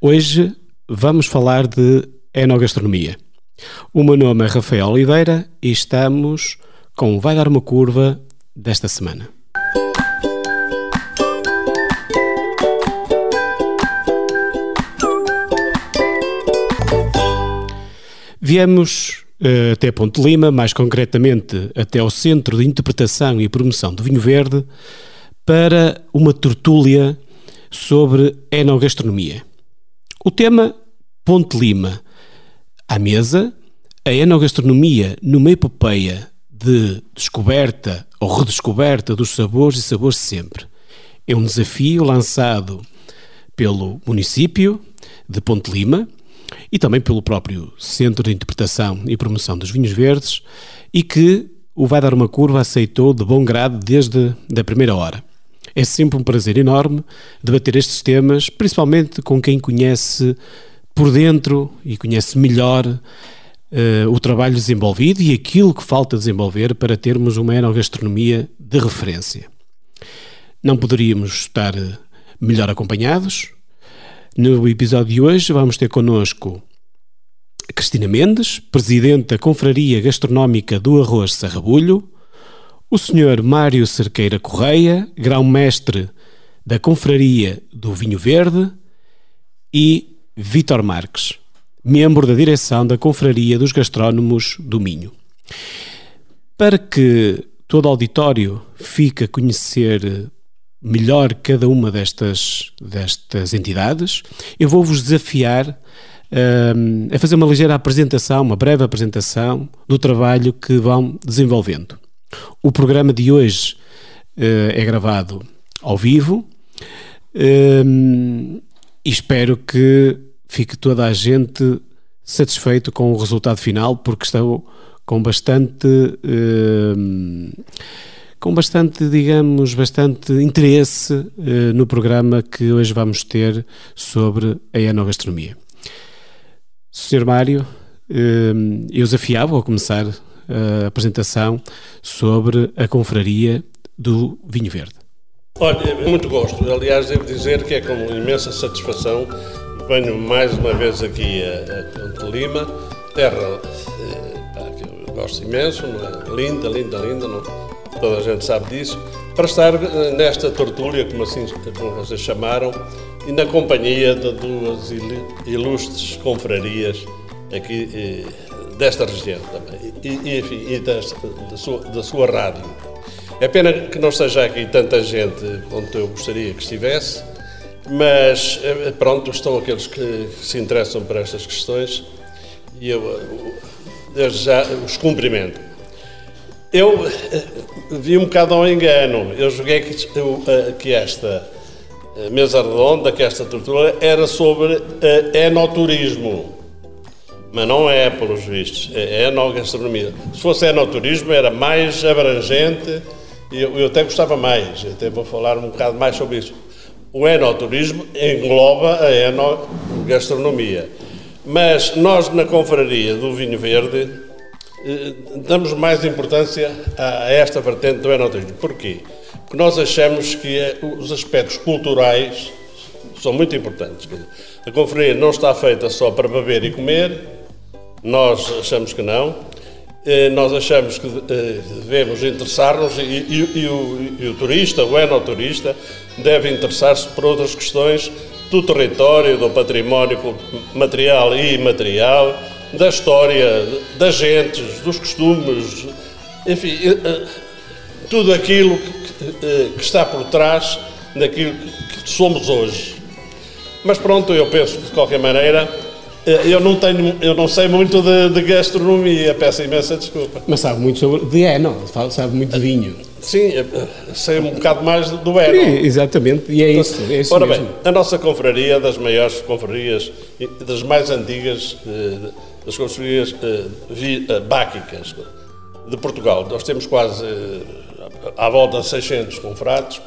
Hoje vamos falar de enogastronomia. O meu nome é Rafael Oliveira e estamos com Vai Dar uma Curva desta semana. Viemos até Ponte Lima, mais concretamente até ao Centro de Interpretação e Promoção do Vinho Verde, para uma tertúlia sobre enogastronomia. O tema Ponte Lima. À mesa, a enogastronomia numa epopeia de descoberta ou redescoberta dos sabores e sabores sempre. É um desafio lançado pelo município de Ponte Lima e também pelo próprio Centro de Interpretação e Promoção dos Vinhos Verdes e que o Vai Dar Uma Curva aceitou de bom grado desde a primeira hora. É sempre um prazer enorme debater estes temas, principalmente com quem conhece por dentro e conhece melhor uh, o trabalho desenvolvido e aquilo que falta desenvolver para termos uma enogastronomia de referência. Não poderíamos estar melhor acompanhados. No episódio de hoje vamos ter connosco Cristina Mendes, Presidente da Confraria Gastronómica do Arroz Sarrabulho, o Sr. Mário Cerqueira Correia, grão-mestre da Confraria do Vinho Verde, e Vítor Marques, membro da direção da Confraria dos Gastrónomos do Minho. Para que todo auditório fique a conhecer melhor cada uma destas, destas entidades, eu vou-vos desafiar um, a fazer uma ligeira apresentação, uma breve apresentação do trabalho que vão desenvolvendo. O programa de hoje uh, é gravado ao vivo um, e espero que fique toda a gente satisfeito com o resultado final, porque estou com bastante. Um, com bastante, digamos, bastante interesse uh, no programa que hoje vamos ter sobre a enogastronomia. Sr. Mário, uh, eu desafiava a começar a apresentação sobre a confraria do vinho verde. Olha, muito gosto. Aliás, devo dizer que é com imensa satisfação venho mais uma vez aqui a, a Lima, terra eh, que eu gosto imenso, é? linda, linda, linda, não? Toda a gente sabe disso, para estar eh, nesta tertúlia, como assim como vocês chamaram, e na companhia de duas ilustres confrarias aqui eh, desta região também, e, enfim, e da, sua, da sua rádio. É pena que não esteja aqui tanta gente quanto eu gostaria que estivesse, mas eh, pronto, estão aqueles que se interessam por estas questões e eu desde já os cumprimento. Eu eh, vi um bocado ao engano, eu joguei que, que esta mesa redonda, que esta tortura era sobre enoturismo. Mas não é, pelos vistos, é, é no gastronomia. Se fosse enoturismo, era mais abrangente e eu, eu até gostava mais, eu até vou falar um bocado mais sobre isso. O enoturismo engloba a enogastronomia. Mas nós, na confraria do vinho verde, eh, damos mais importância a esta vertente do enoturismo. Porquê? Porque nós achamos que é, os aspectos culturais são muito importantes. A confraria não está feita só para beber e comer, nós achamos que não. Eh, nós achamos que eh, devemos interessar-nos e, e, e, o, e, o, turista, o enoturista, deve interessar-se por outras questões do território, do património material e imaterial, da história, das gentes, dos costumes, enfim, eh, tudo aquilo que, que está por trás daquilo que somos hoje. Mas pronto, eu penso que de qualquer maneira eh, eu não tenho, eu não sei muito de, de, gastronomia, peço imensa desculpa. Mas sabe muito sobre de eno, sabe muito de vinho. Sim, eh, sei um bocado mais do eno. Sim, exatamente, e é isso. É isso Ora mesmo. bem, a nossa confraria, das maiores confrarias, das mais antigas, eh, das confrarias báquicas de Portugal. Nós temos quase à volta de 600 confrados.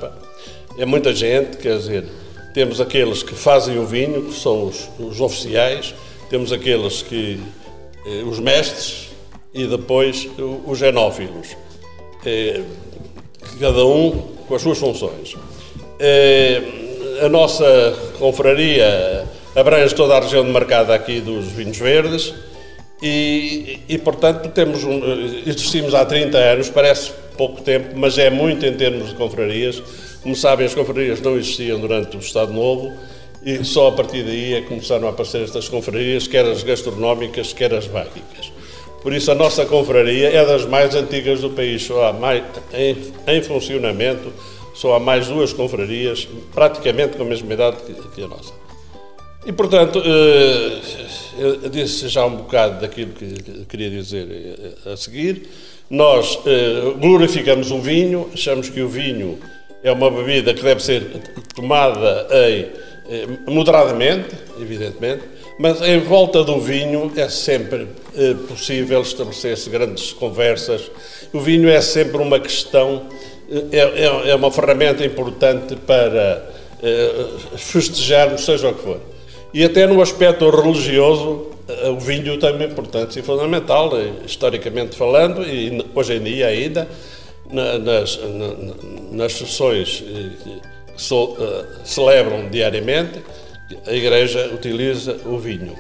É muita gente, quer dizer, temos aqueles que fazem o vinho, que são os, os oficiais, temos aqueles que, eh, os mestres, e depois os genófilos, eh, cada um com as suas funções. Eh, a nossa confraria abrange toda a região de mercado aqui dos vinhos verdes e, e portanto, temos um, existimos há 30 anos, parece pouco tempo, mas é muito em termos de confrarias. Como sabem, as confrarias não existiam durante o Estado Novo e só a partir daí é que começaram a aparecer estas confrarias, quer as gastronómicas, quer as báquicas. Por isso, a nossa confraria é das mais antigas do país, só há mais, em, em funcionamento, só há mais duas confrarias, praticamente com a mesma idade que, que a nossa. E, portanto, eh, eu disse já um bocado daquilo que queria dizer eh, a seguir. Nós eh, glorificamos o vinho, achamos que o vinho é uma bebida que deve ser tomada em, moderadamente, evidentemente, mas em volta do vinho é sempre possível estabelecer-se grandes conversas. O vinho é sempre uma questão, é, é, é uma ferramenta importante para festejarmos, seja o que for. E até no aspecto religioso, eh, o vinho tem uma importância fundamental, eh, historicamente falando, e hoje em dia ainda, nas, nas sessões eh, que celebram diariamente, a Igreja utiliza o vinho.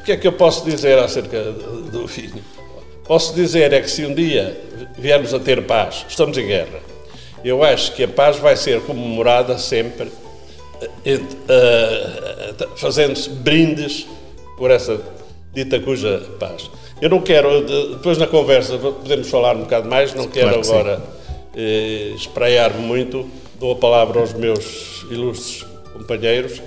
O que é que eu posso dizer acerca do vinho? Posso dizer é que se um dia viermos a ter paz, estamos em guerra, eu acho que a paz vai ser comemorada sempre fazendo-se brindes por essa dita cuja paz. Eu não quero, depois na conversa podemos falar um bocado mais, não quero claro que agora eh, espraiar-me muito, dou a palavra aos meus ilustres companheiros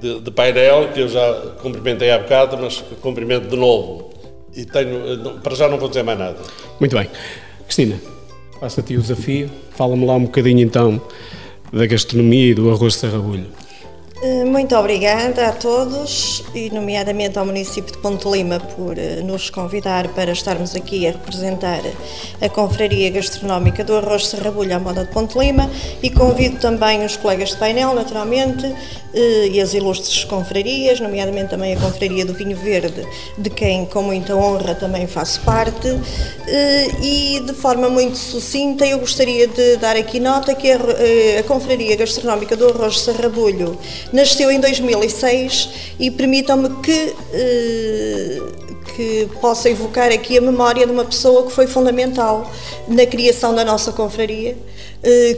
de, de, painel, que eu já cumprimentei há bocado, mas cumprimento de novo. E tenho, para já não vou dizer mais nada. Muito bem. Cristina, passa-te o desafio, fala-me lá um bocadinho então da gastronomia e do arroz de sarrabulho. Eh, muito obrigada a todos e, nomeadamente, ao município de Ponte Lima por eh, nos convidar para estarmos aqui a representar a Confraria Gastronómica do Arroz Serrabulho à Moda de Ponte Lima e convido também os colegas de painel, naturalmente, eh, e as ilustres confrarias, nomeadamente também a Confraria do Vinho Verde, de quem, com muita honra, também faço parte. E, de forma muito sucinta, eu gostaria de dar aqui nota que a Confraria Gastronómica do Arroz Serrabulho nasceu em 2006 e permitam-me que, eh, que possa evocar aqui a memória de uma pessoa que foi fundamental na criação da nossa confraria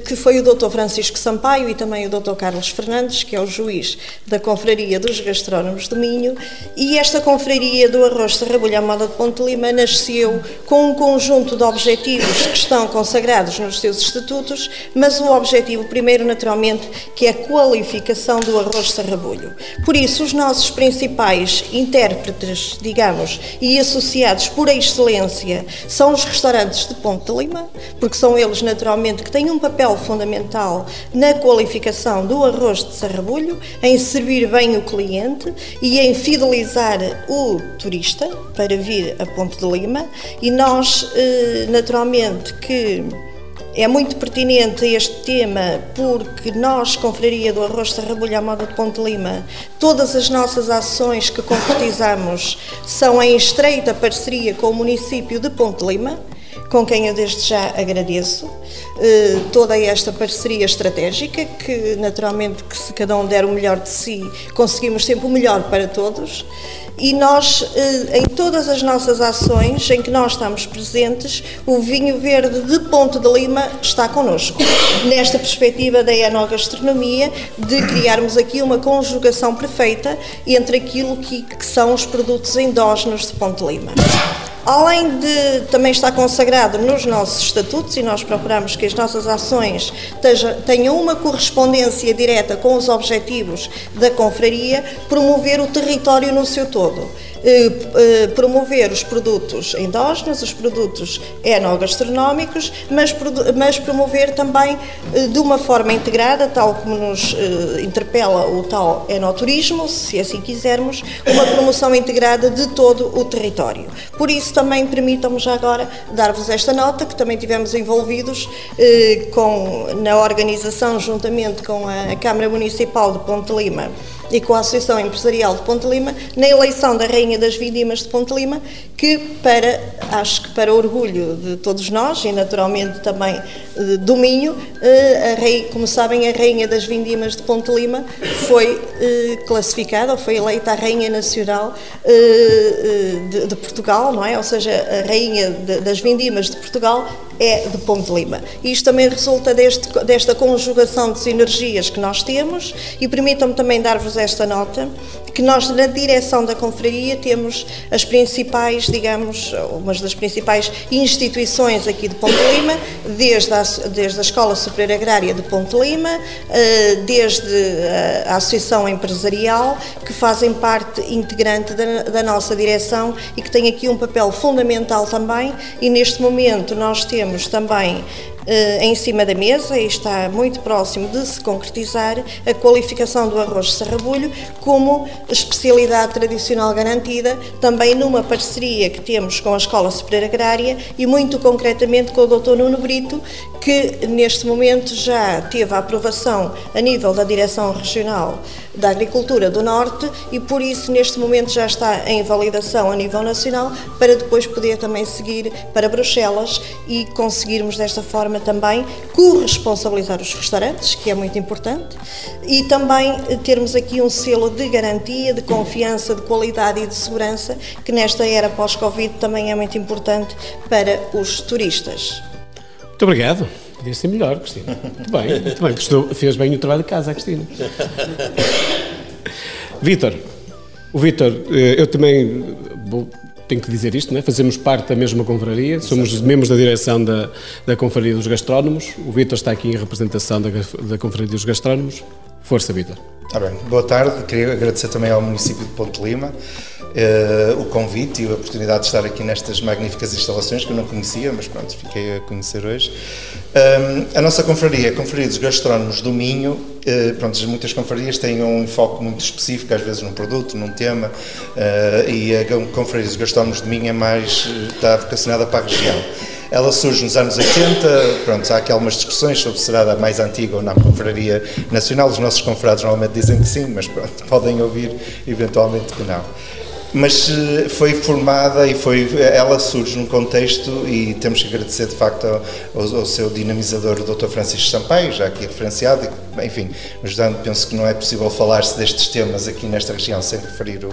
que foi o Dr. Francisco Sampaio e também o Dr. Carlos Fernandes, que é o juiz da Confraria dos Gastrónomos do Minho, e esta Confraria do Arroz Serrabulho à Moda de Ponte Lima nasceu com um conjunto de objetivos que estão consagrados nos seus estatutos, mas o objetivo primeiro, naturalmente, que é a qualificação do arroz serrabulho. Por isso, os nossos principais intérpretes, digamos, e associados por excelência são os restaurantes de Ponte Lima, porque são eles, naturalmente, que têm um um papel fundamental na qualificação do arroz de sarrabulho, em servir bem o cliente e em fidelizar o turista para vir a Ponte de Lima. E nós, eh, naturalmente, que é muito pertinente este tema porque nós, Confraria do Arroz Sarrabulho à Moda de Ponte Lima, todas as nossas ações que concretizamos são em estreita parceria com o município de Ponte Lima com quem eu desde já agradeço eh, toda esta parceria estratégica, que naturalmente que se cada um der o melhor de si, conseguimos sempre o melhor para todos. E nós, eh, em todas as nossas ações em que nós estamos presentes, o vinho verde de Ponte de Lima está connosco. Nesta perspectiva da enogastronomia, de criarmos aqui uma conjugação perfeita entre aquilo que, que são os produtos endógenos de Ponte de Lima. Além de também estar consagrado nos nossos estatutos, e nós procuramos que as nossas ações tenham uma correspondência direta com os objetivos da confraria, promover o território no seu todo. Eh, eh, promover os produtos endógenos, os produtos enogastronómicos, mas, mas promover também eh, de uma forma integrada, tal como nos interpela o tal enoturismo, se assim quisermos, uma promoção integrada de todo o território. Por isso também permitam-me já agora dar-vos esta nota, que também tivemos envolvidos com, na organização, juntamente com a Câmara Municipal de Ponte Lima, e com a Associação Empresarial de Ponte Lima, na eleição da Rainha das Vindimas de Ponte Lima, que para, acho que para orgulho de todos nós e naturalmente também do Minho, a rei, como sabem, a rainha das vindimas de Ponte Lima foi classificada, ou foi eleita a rainha nacional de, de Portugal, não é? Ou seja, a rainha das vindimas de Portugal é de Ponte Lima. Isto também resulta deste, desta conjugação de sinergias que nós temos e permitam-me também dar-vos esta nota, que nós na direção da confraria temos as principais, digamos, umas das principais instituições aqui de Ponte Lima, desde a, desde a Escola Superior Agrária de Ponte Lima, eh, desde a Associação Empresarial, que fazem parte integrante da, da nossa direção e que tem aqui um papel fundamental também. E neste momento nós temos também eh, em cima da mesa e está muito próximo de se concretizar a qualificação do arroz de sarrabulho como especialidade tradicional garantida, também numa parceria que temos com a Escola Superior Agrária e muito concretamente com o Dr. Nuno Brito, que neste momento já teve a aprovação a nível da Direção Regional da Agricultura do Norte e por isso neste momento já está em validação a nível nacional para depois poder também seguir para Bruxelas e conseguirmos desta forma também corresponsabilizar os restaurantes, que é muito importante, e também termos aqui um selo de garantia, de confiança, de qualidade e de segurança, que nesta era pós-Covid também é muito importante para os turistas. Muito obrigado. Podia ser melhor, Cristina. Muito bem, muito bem. Gostou, fez bem o trabalho de casa, Cristina. Vítor, o Vítor, eh, eu também vou, tenho que dizer isto, não é? fazemos parte da mesma confraria, somos membros da direção da, da Confraria dos Gastrónomos. O Vítor está aqui em representação da, da Confraria dos Gastrónomos. Força, Vítor. Tá bem. Boa tarde, queria agradecer também ao município de Ponte Lima uh, o convite e a oportunidade de estar aqui nestas magníficas instalações que eu não conhecia, mas pronto, fiquei a conhecer hoje. Um, a nossa confraria, a Confraria dos Gastrónomos do Minho, uh, pronto, muitas confrarias têm um foco muito específico, às vezes num produto, num tema, uh, e a Confraria dos Gastrónomos do Minho é mais, está vocacionada para a região. Ela surge nos anos 80, pronto, há aqui algumas discussões sobre se será a mais antiga ou não confraria nacional. Os nossos confrados normalmente dizem que sim, mas pronto, podem ouvir eventualmente que não mas eh, foi formada e foi ela surge num contexto e temos que agradecer de facto ao, ao, seu dinamizador o Dr. Francisco Sampaio, já aqui referenciado, enfim, ajudando, penso que não é possível falar-se destes temas aqui nesta região sem referir o,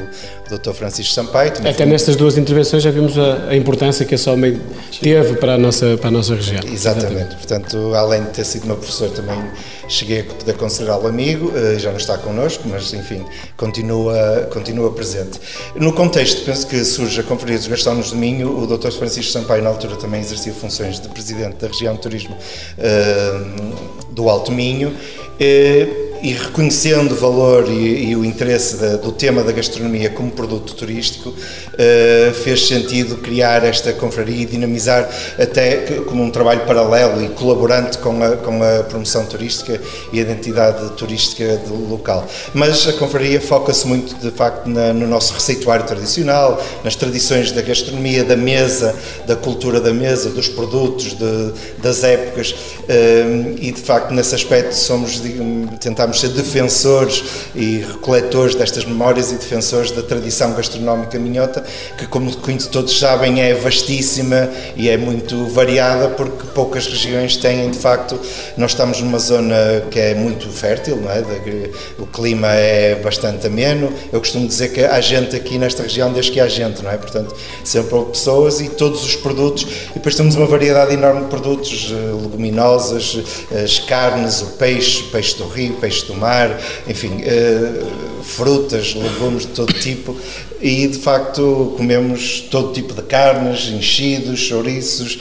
Dr. Francisco Sampaio. Até nestas duas intervenções já vimos a, a, importância que esse homem teve para a nossa, para a nossa região. Exatamente. Exatamente. portanto, além de ter sido meu professor, também cheguei a poder considerá-lo amigo, eh, já não está connosco, mas enfim, continua, continua presente. No contexto, penso que surge a Conferência dos Gastrónomos de Minho, o Dr. Francisco Sampaio, na altura, também exercia funções de presidente da região de turismo uh, do Alto Minho. Uh, e reconhecendo o valor e, e o interesse do tema da gastronomia como produto turístico, uh, fez sentido criar esta confraria e dinamizar até como um trabalho paralelo e colaborante com a, com a promoção turística e a identidade turística do local. Mas a confraria foca-se muito, de facto, na, no nosso receituário tradicional, nas tradições da gastronomia, da mesa, da cultura da mesa, dos produtos, de, das épocas, e de facto, nesse aspecto, somos, digamos, tentamos ser defensores e recoletores destas memórias e defensores da tradição gastronómica minhota, que, como todos sabem, é vastíssima e é muito variada, porque poucas regiões têm, de facto, nós estamos numa zona que é muito fértil, não é? o clima é bastante ameno. Eu costumo dizer que há gente aqui nesta região desde que há gente, não é? Portanto, sempre houve pessoas e todos os produtos, e depois temos uma variedade enorme de produtos, eh, leguminosas, eh, as carnes, o peixe, peixe do rio, peixe do mar, enfim, uh, frutas, legumes de todo tipo e de facto comemos todo tipo de carnes, enchidos, chouriços.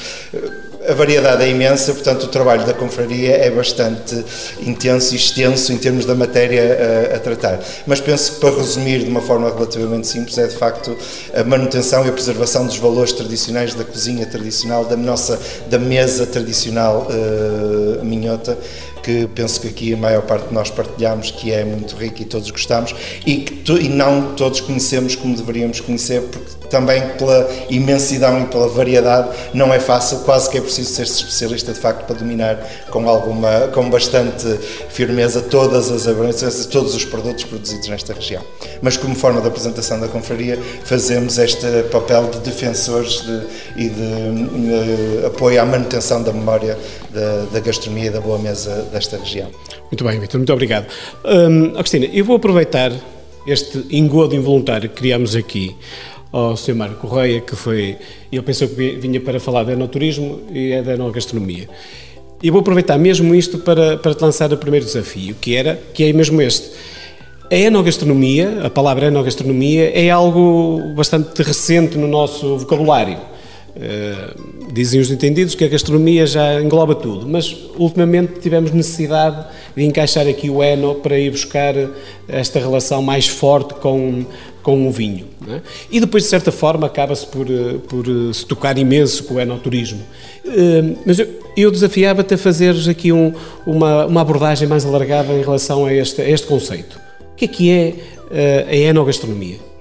A variedade é imensa, portanto, o trabalho da confraria é bastante intenso e extenso em termos da matéria a, a, tratar. Mas penso que, para resumir de uma forma relativamente simples, é de facto a manutenção e a preservação dos valores tradicionais da cozinha tradicional, da nossa da mesa tradicional uh, minhota, que penso que aqui a maior parte de nós partilhamos, que é muito rica e todos gostamos, e que e não todos conhecemos como deveríamos conhecer, porque também pela imensidão e pela variedade não é fácil, quase que é preciso ser especialista de facto para dominar com alguma, com bastante firmeza todas as abrangências, todos os produtos produzidos nesta região. Mas como forma de apresentação da confraria fazemos este papel de defensores de, e de, de, apoio à manutenção da memória da, da gastronomia e da boa mesa desta região. Muito bem, Vitor, muito obrigado. Hum, Agostina, eu vou aproveitar este engodo involuntário que criamos aqui ao Sr. Mário Correia, que foi, ele pensou que vinha para falar de enoturismo e é da enogastronomia. E vou aproveitar mesmo isto para, para te lançar o primeiro desafio, que era, que é mesmo este. A enogastronomia, a palavra enogastronomia, é algo bastante recente no nosso vocabulário. Uh, dizem os entendidos que a gastronomia já engloba tudo, mas ultimamente tivemos necessidade de encaixar aqui o eno para ir buscar esta relação mais forte com, com o vinho. É? E depois, de certa forma, acaba-se por, eh, por eh, se tocar imenso com o enoturismo. Mas eu, eu desafiava-te a fazeres aqui um, uma, uma abordagem mais alargada em relação a este, a este conceito. O que é que é a enogastronomia?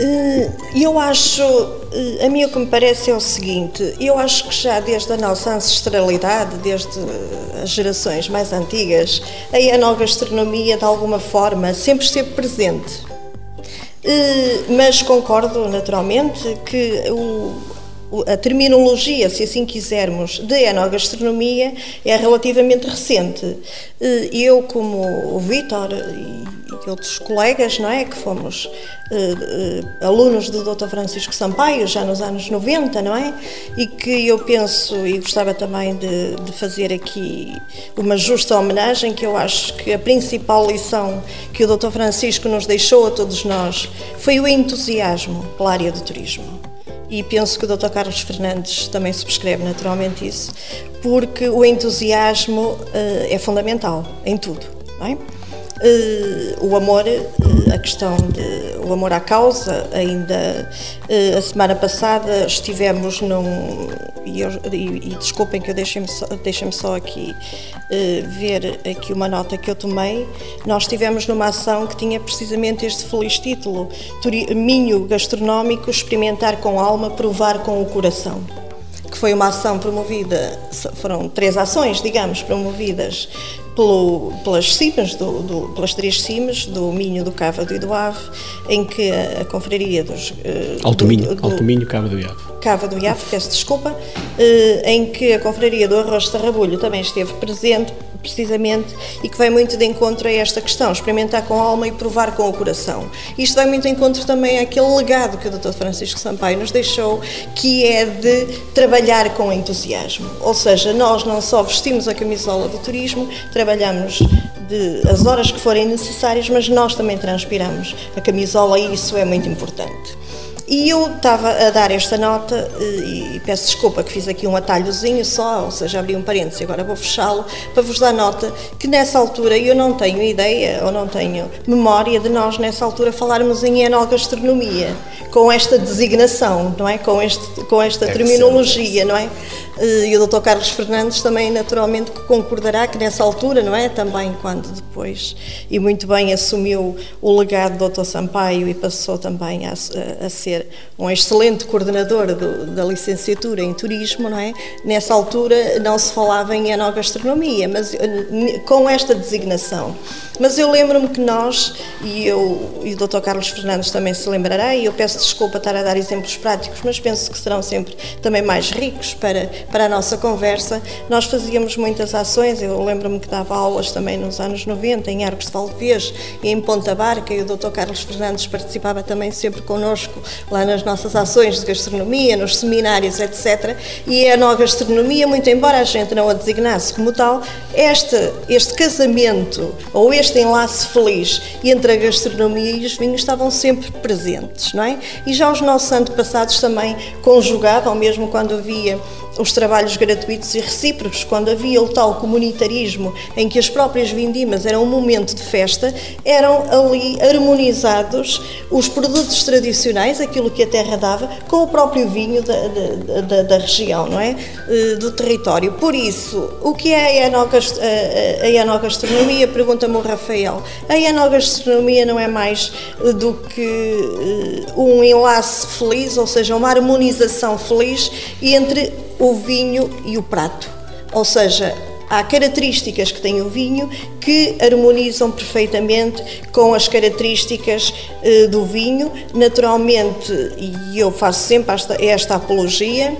Eh, eu acho, eh, a mim o que me parece é o seguinte, eu acho que já desde a nossa ancestralidade, desde as gerações mais antigas, a enogastronomia de alguma forma sempre esteve presente. Eh, mas concordo naturalmente que o, a terminologia, se assim quisermos, de enogastronomia é relativamente recente. Eu, como o Vítor e outros colegas, não é, que fomos uh, uh, alunos do Dr. Francisco Sampaio, já nos anos 90, não é? E que eu penso, e gostava também de, de fazer aqui uma justa homenagem, que eu acho que a principal lição que o Dr. Francisco nos deixou a todos nós foi o entusiasmo pela área do turismo e penso que o Dr. Carlos Fernandes também subscreve naturalmente isso, porque o entusiasmo uh, é fundamental em tudo. Não é? Uh, o amor, uh, a questão de o amor à causa, ainda uh, a semana passada estivemos num e, eu, e, e desculpem que eu deixem-me só, deixem só aqui ver aqui uma nota que eu tomei. Nós estivemos numa ação que tinha precisamente este feliz título: Minho gastronómico, experimentar com alma, provar com o coração que foi uma ação promovida, foram três ações, digamos, promovidas pelo, pelas cimas, do, do, pelas três cimas, do Minho, do Cávado e do Ave, em que a, a confraria dos... Uh, Alto Minho, do, Alto Minho, Cávado e Ave. Cávado e Ave, peço desculpa, uh, em que a confraria do Arroz de Tarrabulho também esteve presente, precisamente, e que vai muito de encontro a esta questão, experimentar com a alma e provar com o coração. Isto vai muito de encontro também àquele legado que o Dr. Francisco Sampaio nos deixou, que é de trabalhar com entusiasmo. Ou seja, nós não só vestimos a camisola do turismo, trabalhamos de, as horas que forem necessárias, mas nós também transpiramos a camisola e isso é muito importante. E eu estava a dar esta nota eh, e peço desculpa que fiz aqui um atalhozinho só, ou seja, abri um parênteses, agora vou fechá-lo, para vos dar nota que nessa altura eu não tenho ideia ou não tenho memória de nós nessa altura falarmos em enogastronomia, com esta designação, não é? Com, este, com esta é terminologia, não é? Eh, e o Dr. Carlos Fernandes também naturalmente concordará que nessa altura, não é? Também quando depois, e muito bem assumiu o legado do Dr. Sampaio e passou também a, a ser um excelente coordenador do, da licenciatura em turismo, não é? Nessa altura não se falava em enogastronomia, mas eh, com esta designação. Mas eu lembro-me que nós, e, eu, e o Dr. Carlos Fernandes também se lembrará, e eu peço desculpa estar a dar exemplos práticos, mas penso que serão sempre também mais ricos para, para a nossa conversa. Nós fazíamos muitas ações, eu lembro-me que dava aulas também nos anos 90, em Arcos de Valdevez e em Ponta Barca, e o Dr. Carlos Fernandes participava também sempre connosco lá nas nossas ações de gastronomia, nos seminários, etc. E a nova gastronomia, muito embora a gente não a designasse como tal, este, este casamento ou este este enlace feliz entre a gastronomia e os vinhos estavam sempre presentes, não é? E já os nossos antepassados também conjugavam, mesmo quando havia os trabalhos gratuitos e recíprocos, quando havia o tal comunitarismo em que as próprias vindimas eram um momento de festa, eram ali harmonizados os produtos tradicionais, aquilo que a terra dava, com o próprio vinho da, da, da, da região, não é? Eh, do território. Por isso, o que é a enogastronomia? Pergunta-me o Rafael. A enogastronomia não é mais eh, do que eh, um enlace feliz, ou seja, uma harmonização feliz entre o vinho e o prato. Ou seja, há características que tem o vinho que harmonizam perfeitamente com as características eh, do vinho. Naturalmente, e eu faço sempre esta, esta apologia,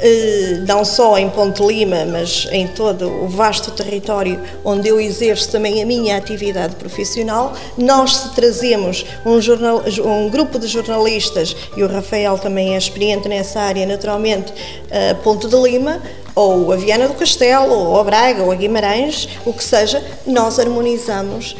eh, não só em Ponte Lima, mas em todo o vasto território onde eu exerço também a minha atividade profissional, nós trazemos um, jornal, um grupo de jornalistas, e o Rafael também é experiente nessa área, naturalmente, a Ponte de Lima, ou a Viana do Castelo, ou a Braga, ou a Guimarães, o que seja, nós harmonizamos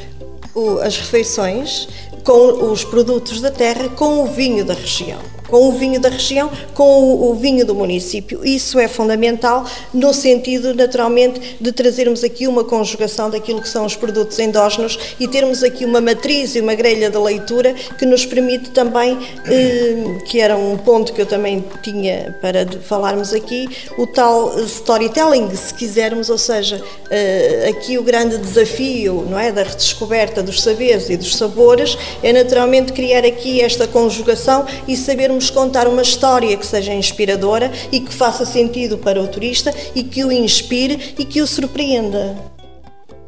as refeições com os produtos da terra com o vinho da região com o vinho da região, com o, vinho do município. Isso é fundamental no sentido, naturalmente, de trazermos aqui uma conjugação daquilo que são os produtos endógenos e termos aqui uma matriz e uma grelha de leitura que nos permite também, eh, que era um ponto que eu também tinha para falarmos aqui, o tal storytelling, se quisermos, ou seja, eh, aqui o grande desafio, não é, da redescoberta dos saberes e dos sabores é naturalmente criar aqui esta conjugação e sabermos contar uma história que seja inspiradora e que faça sentido para o turista e que o inspire e que o surpreenda.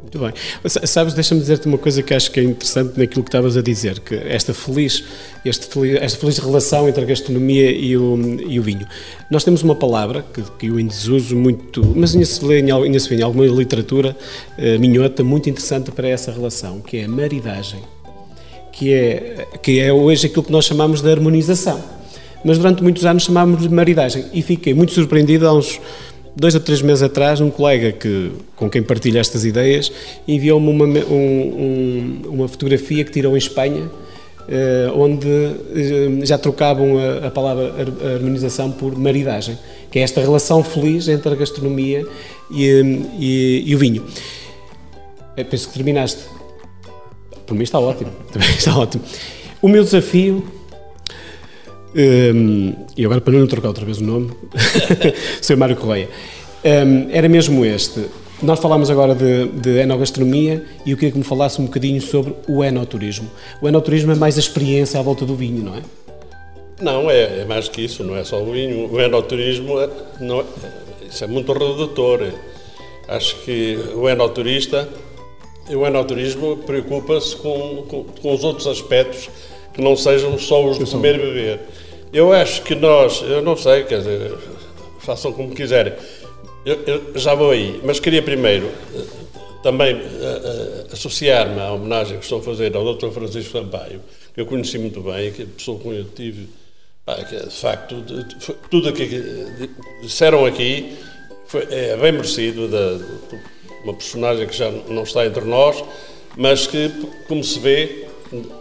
Muito bem. Sabes, deixa-me dizer-te uma coisa que acho que é interessante naquilo que estavas a dizer, que esta feliz, este feliz, esta feliz relação entre a gastronomia e o, e o vinho. Nós temos uma palavra que, que eu em desuso muito, mas ainda se vê em, ainda se vê em alguma literatura uh, minhota muito interessante para essa relação, que é a maridagem, que é, que é hoje aquilo que nós chamamos de harmonização mas durante muitos anos chamávamos de maridagem. E fiquei muito surpreendido há uns dois ou três meses atrás, um colega que, com quem partilho estas ideias enviou-me uma, um, um, uma fotografia que tirou em Espanha, eh, onde eh, já trocavam a, a, palavra harmonização por maridagem, que é esta relação feliz entre a gastronomia e, e, e o vinho. Eu penso que terminaste. Por mim está ótimo. Também está ótimo. O meu desafio um, e agora, para não trocar outra vez o nome, Sr. Mário Correia, um, era mesmo este. Nós falámos agora de, de enogastronomia e eu queria que me falasse um bocadinho sobre o enoturismo. O enoturismo é mais a experiência à volta do vinho, não é? Não, é, é mais que isso, não é só o vinho. O enoturismo é, não, é, isso é muito redutor. Acho que o enoturista, o enoturismo preocupa-se com, com, com os outros aspectos que não sejam só os de comer e beber. Eu acho que nós, eu não sei, quer dizer, façam como quiserem. Eu, eu já vou aí, mas queria primeiro eh, também uh, uh, associar-me à homenagem que estou a fazer ao Dr. Francisco Sampaio, que eu conheci muito bem, que é a pessoa com eu tive, pá, que, de facto, de, de, tudo aquilo que disseram aqui foi, é bem merecido de, de, uma personagem que já não está entre nós, mas que, como se vê,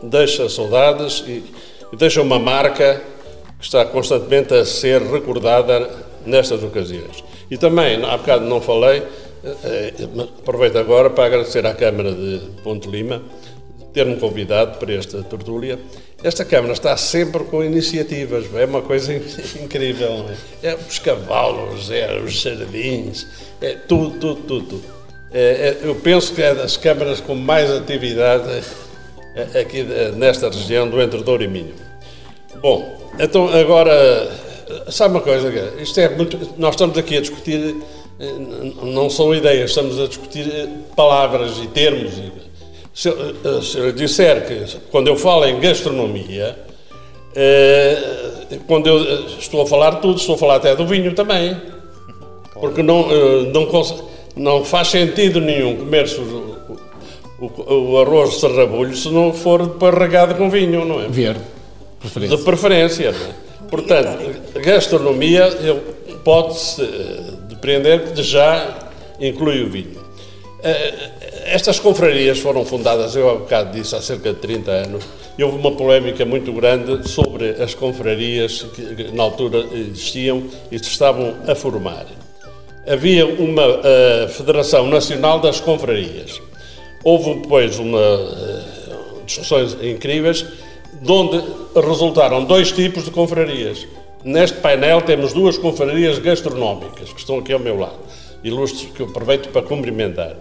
deixa saudades e, e deixa uma marca está constantemente a ser recordada nestas ocasiões. E também, há bocado não falei, eh, eh, aproveito agora para agradecer à Câmara de Ponte Lima ter-me convidado para esta tertúlia. Esta Câmara está sempre com iniciativas, é uma coisa incrível. É? é os cavalos, é os jardins, é tudo, tudo, tudo. tudo. É, é, eu penso que é das câmaras com mais atividade é, aqui nesta região do Entre Douro e Minho. Bom, então, agora, sabe uma coisa? Isto é muito. Nós estamos aqui a discutir, eh, não são ideias, estamos a discutir eh, palavras e termos. Se eu, eh, se eu disser que, quando eu falo em gastronomia, quando eu estou a falar de tudo, estou a falar até do vinho também. Porque não, não, não faz sentido nenhum comer-se o, o, o, arroz de serrabulho se não for para regado com vinho, não é? Verde. Preferência. De preferência. É? Portanto, gastronomia pode-se eh, depreender que já inclui o vinho. Eh, estas confrarias foram fundadas, eu há bocado disse, há cerca de 30 anos, e houve uma polémica muito grande sobre as confrarias que na altura existiam e se estavam a formar. Havia uma Federação Nacional das Confrarias. Houve depois uma, discussões incríveis, de onde resultaram dois tipos de confrarias. Neste painel temos duas confrarias gastronómicas, que estão aqui ao meu lado, ilustres que eu aproveito para cumprimentar.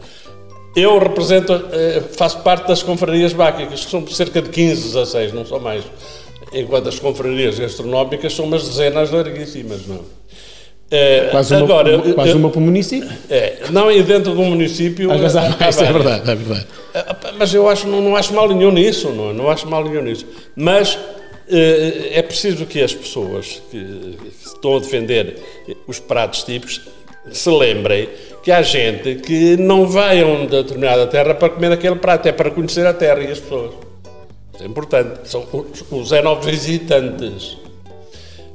Eu represento, eh, faço parte das confrarias báquicas, que são cerca de 15, 16, não são mais. Enquanto as confrarias gastronómicas são umas dezenas larguíssimas, não é, quase uma, agora, quase uma para o município? É, não, e dentro de um município. Às vezes há mais, é verdade, é verdade. Eh, mas eu acho, não, não acho mal nenhum nisso, não, não acho mal nenhum nisso. Mas é preciso que as pessoas que, estão a defender os pratos típicos se lembrem que há gente que não vai a uma determinada terra para comer aquele prato, é para conhecer a terra e as pessoas. Isso é importante. São os, os visitantes.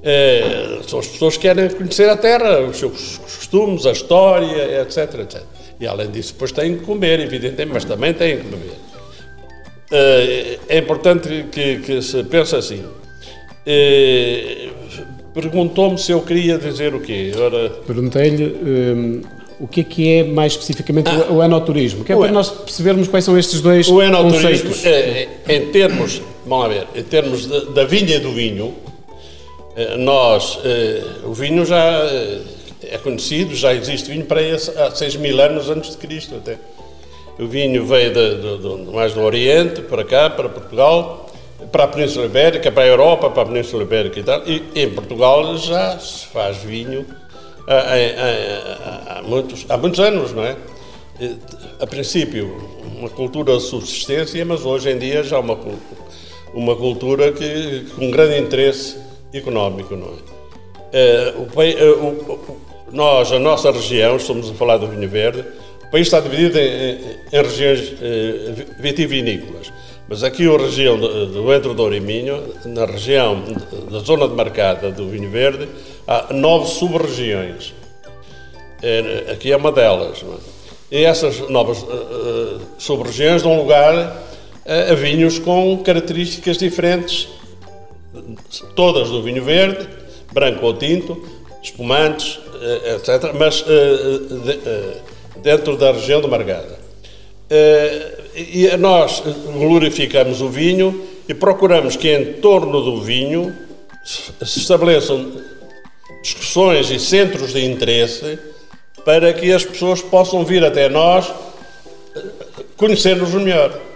É, são as pessoas que querem conhecer a terra, os seus costumes, a história, etc, etc. E além disso, depois têm que comer, evidentemente, mas também têm que beber. É, é importante que, que se pense assim. É, Perguntou-me se eu queria dizer o quê. Ora... Perguntei-lhe hum, o que é que é mais especificamente ah, o enoturismo, que é para nós percebermos quais são estes dois o enoturismo, conceitos. É, é, em termos, vamos lá ver, em termos da vinha e do vinho, nós, eh, o vinho já eh, é conhecido, já existe vinho para aí há 6 mil anos antes de Cristo até. O vinho veio de, de, de, mais do Oriente, para cá, para Portugal, para a Península Ibérica, para a Europa, para a Península Ibérica e tal. E em Portugal já se faz vinho há, há, há, muitos, há muitos anos, não é? A princípio, uma cultura de subsistência, mas hoje em dia já uma, uma cultura que, com grande interesse económico, não é? Eh, o, eh, o, nós, a nossa região, estamos a falar do vinho verde, o país está dividido em, em regiões eh, vitivinícolas. Mas aqui a região do Entre Douro e Minho, na região da zona demarcada do vinho verde, há nove sub-regiões. Aqui é uma delas. É? E essas novas sub-regiões dão lugar a vinhos com características diferentes, todas do vinho verde, branco ou tinto, espumantes, uh, etc., mas uh, de, dentro da região demarcada. Uh, e nós glorificamos o vinho e procuramos que em torno do vinho se estabeleçam discussões e centros de interesse para que as pessoas possam vir até nós conhecer-nos melhor.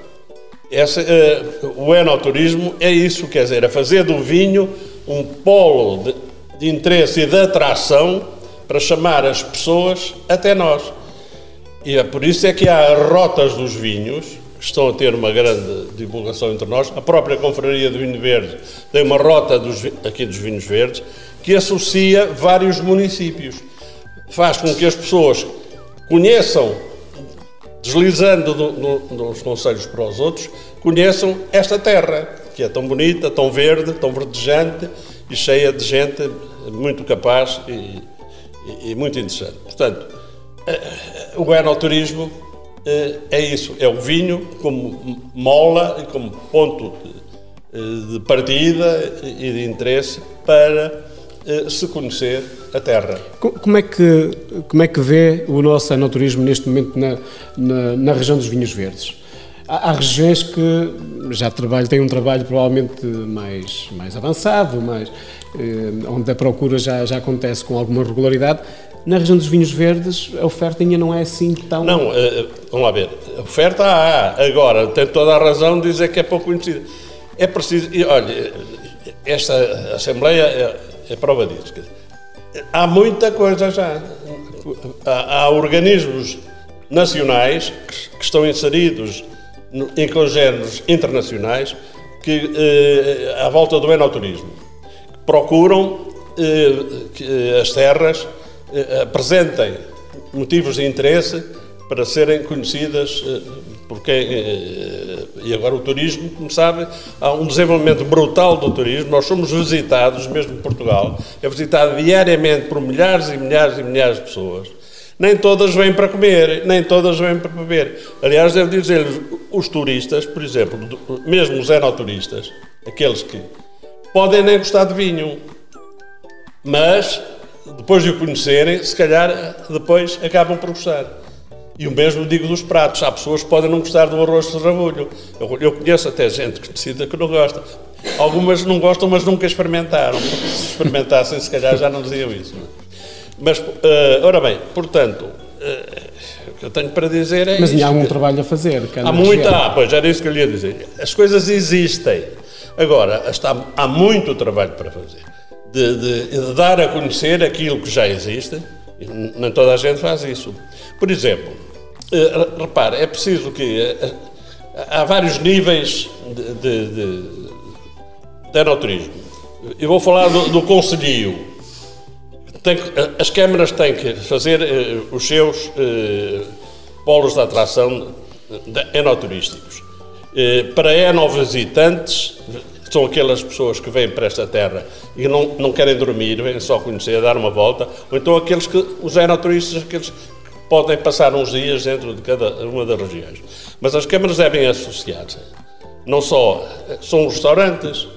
Essa, uh, o enoturismo é isso, quer dizer, é fazer do vinho um polo de, de interesse e de atração para chamar as pessoas até nós. E é por isso é que há rotas dos vinhos, que estão a ter uma grande divulgação entre nós. A própria Confraria do Vinho Verde tem uma rota dos, aqui dos vinhos verdes que associa vários municípios. Faz com que as pessoas conheçam, deslizando do, do, dos conselhos para os outros, conheçam esta terra, que é tão bonita, tão verde, tão verdejante e cheia de gente muito capaz e, e, e muito interessante. Portanto, o enoturismo eh, é isso, é o vinho como mola e como ponto de, de partida e de interesse para eh, se conhecer a terra. Como é que, como é que vê o nosso enoturismo neste momento na, na, na região dos vinhos verdes? Há, há, regiões que já trabalham, têm um trabalho provavelmente mais, mais avançado, mais, eh, onde a procura já, já acontece com alguma regularidade. Na região dos vinhos verdes, a oferta ainda não é assim tão. Não, uh, vamos lá ver. A oferta há. Agora, tem toda a razão de dizer que é pouco conhecida. É preciso. E, olha, esta Assembleia é, prova disso. Há muita coisa já. Há, há organismos nacionais que estão inseridos em congêneros internacionais que, eh, à volta do enoturismo, procuram eh, que as terras eh, apresentem motivos de interesse para serem conhecidas eh, por quem. E agora o turismo, sabe, há um desenvolvimento brutal do turismo. Nós somos visitados, mesmo Portugal, é visitado diariamente por milhares e milhares e milhares de pessoas. nem todas vêm para comer, nem todas vêm para beber. Aliás, devo dizer-lhes, os turistas, por exemplo, mesmo os enoturistas, aqueles que podem nem gostar de vinho, mas depois de o conhecerem, se calhar depois acabam por gostar. E o mesmo digo dos pratos. Há pessoas que podem não gostar do arroz de rabulho. Eu, eu conheço até gente conhecida que não gosta. Algumas não gostam, mas nunca experimentaram. Se experimentassem, se calhar já não diziam isso. É? Mas, uh, ora bem, portanto, uh, o que eu tenho para dizer é. Mas há algum trabalho a fazer. Há muito, ah, pois era isso que eu ia dizer. As coisas existem. Agora, está, há muito trabalho para fazer. De, de, de, dar a conhecer aquilo que já existe, nem toda a gente faz isso. Por exemplo, uh, repare, é preciso que. há vários níveis de, de, de, de enoturismo. Eu vou falar do, do tem, as câmaras têm que fazer uh, os seus uh, polos de atração enoturísticos. Uh, para enovisitantes, são aquelas pessoas que vêm para esta terra e não, não querem dormir, vêm só conhecer, dar uma volta, ou então aqueles que, os enoturistas, aqueles que podem passar uns dias dentro de cada uma das regiões. Mas as câmaras devem associar-se. Não só são os restaurantes,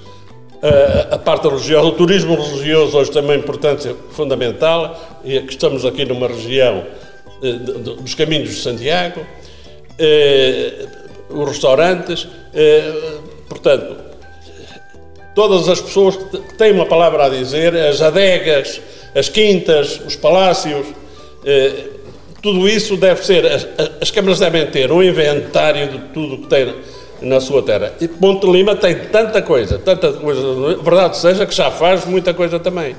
a parte religiosa, o turismo religioso hoje tem uma importância fundamental, e é que estamos aqui numa região eh, dos caminhos de Santiago, eh, os restaurantes, eh, portanto, todas as pessoas que têm uma palavra a dizer, as adegas, as quintas, os palácios, tudo isso deve ser, as, as câmaras devem ter um inventário de tudo que tem na sua terra. E Ponte Lima tem tanta coisa, tanta coisa, verdade seja que já faz muita coisa também.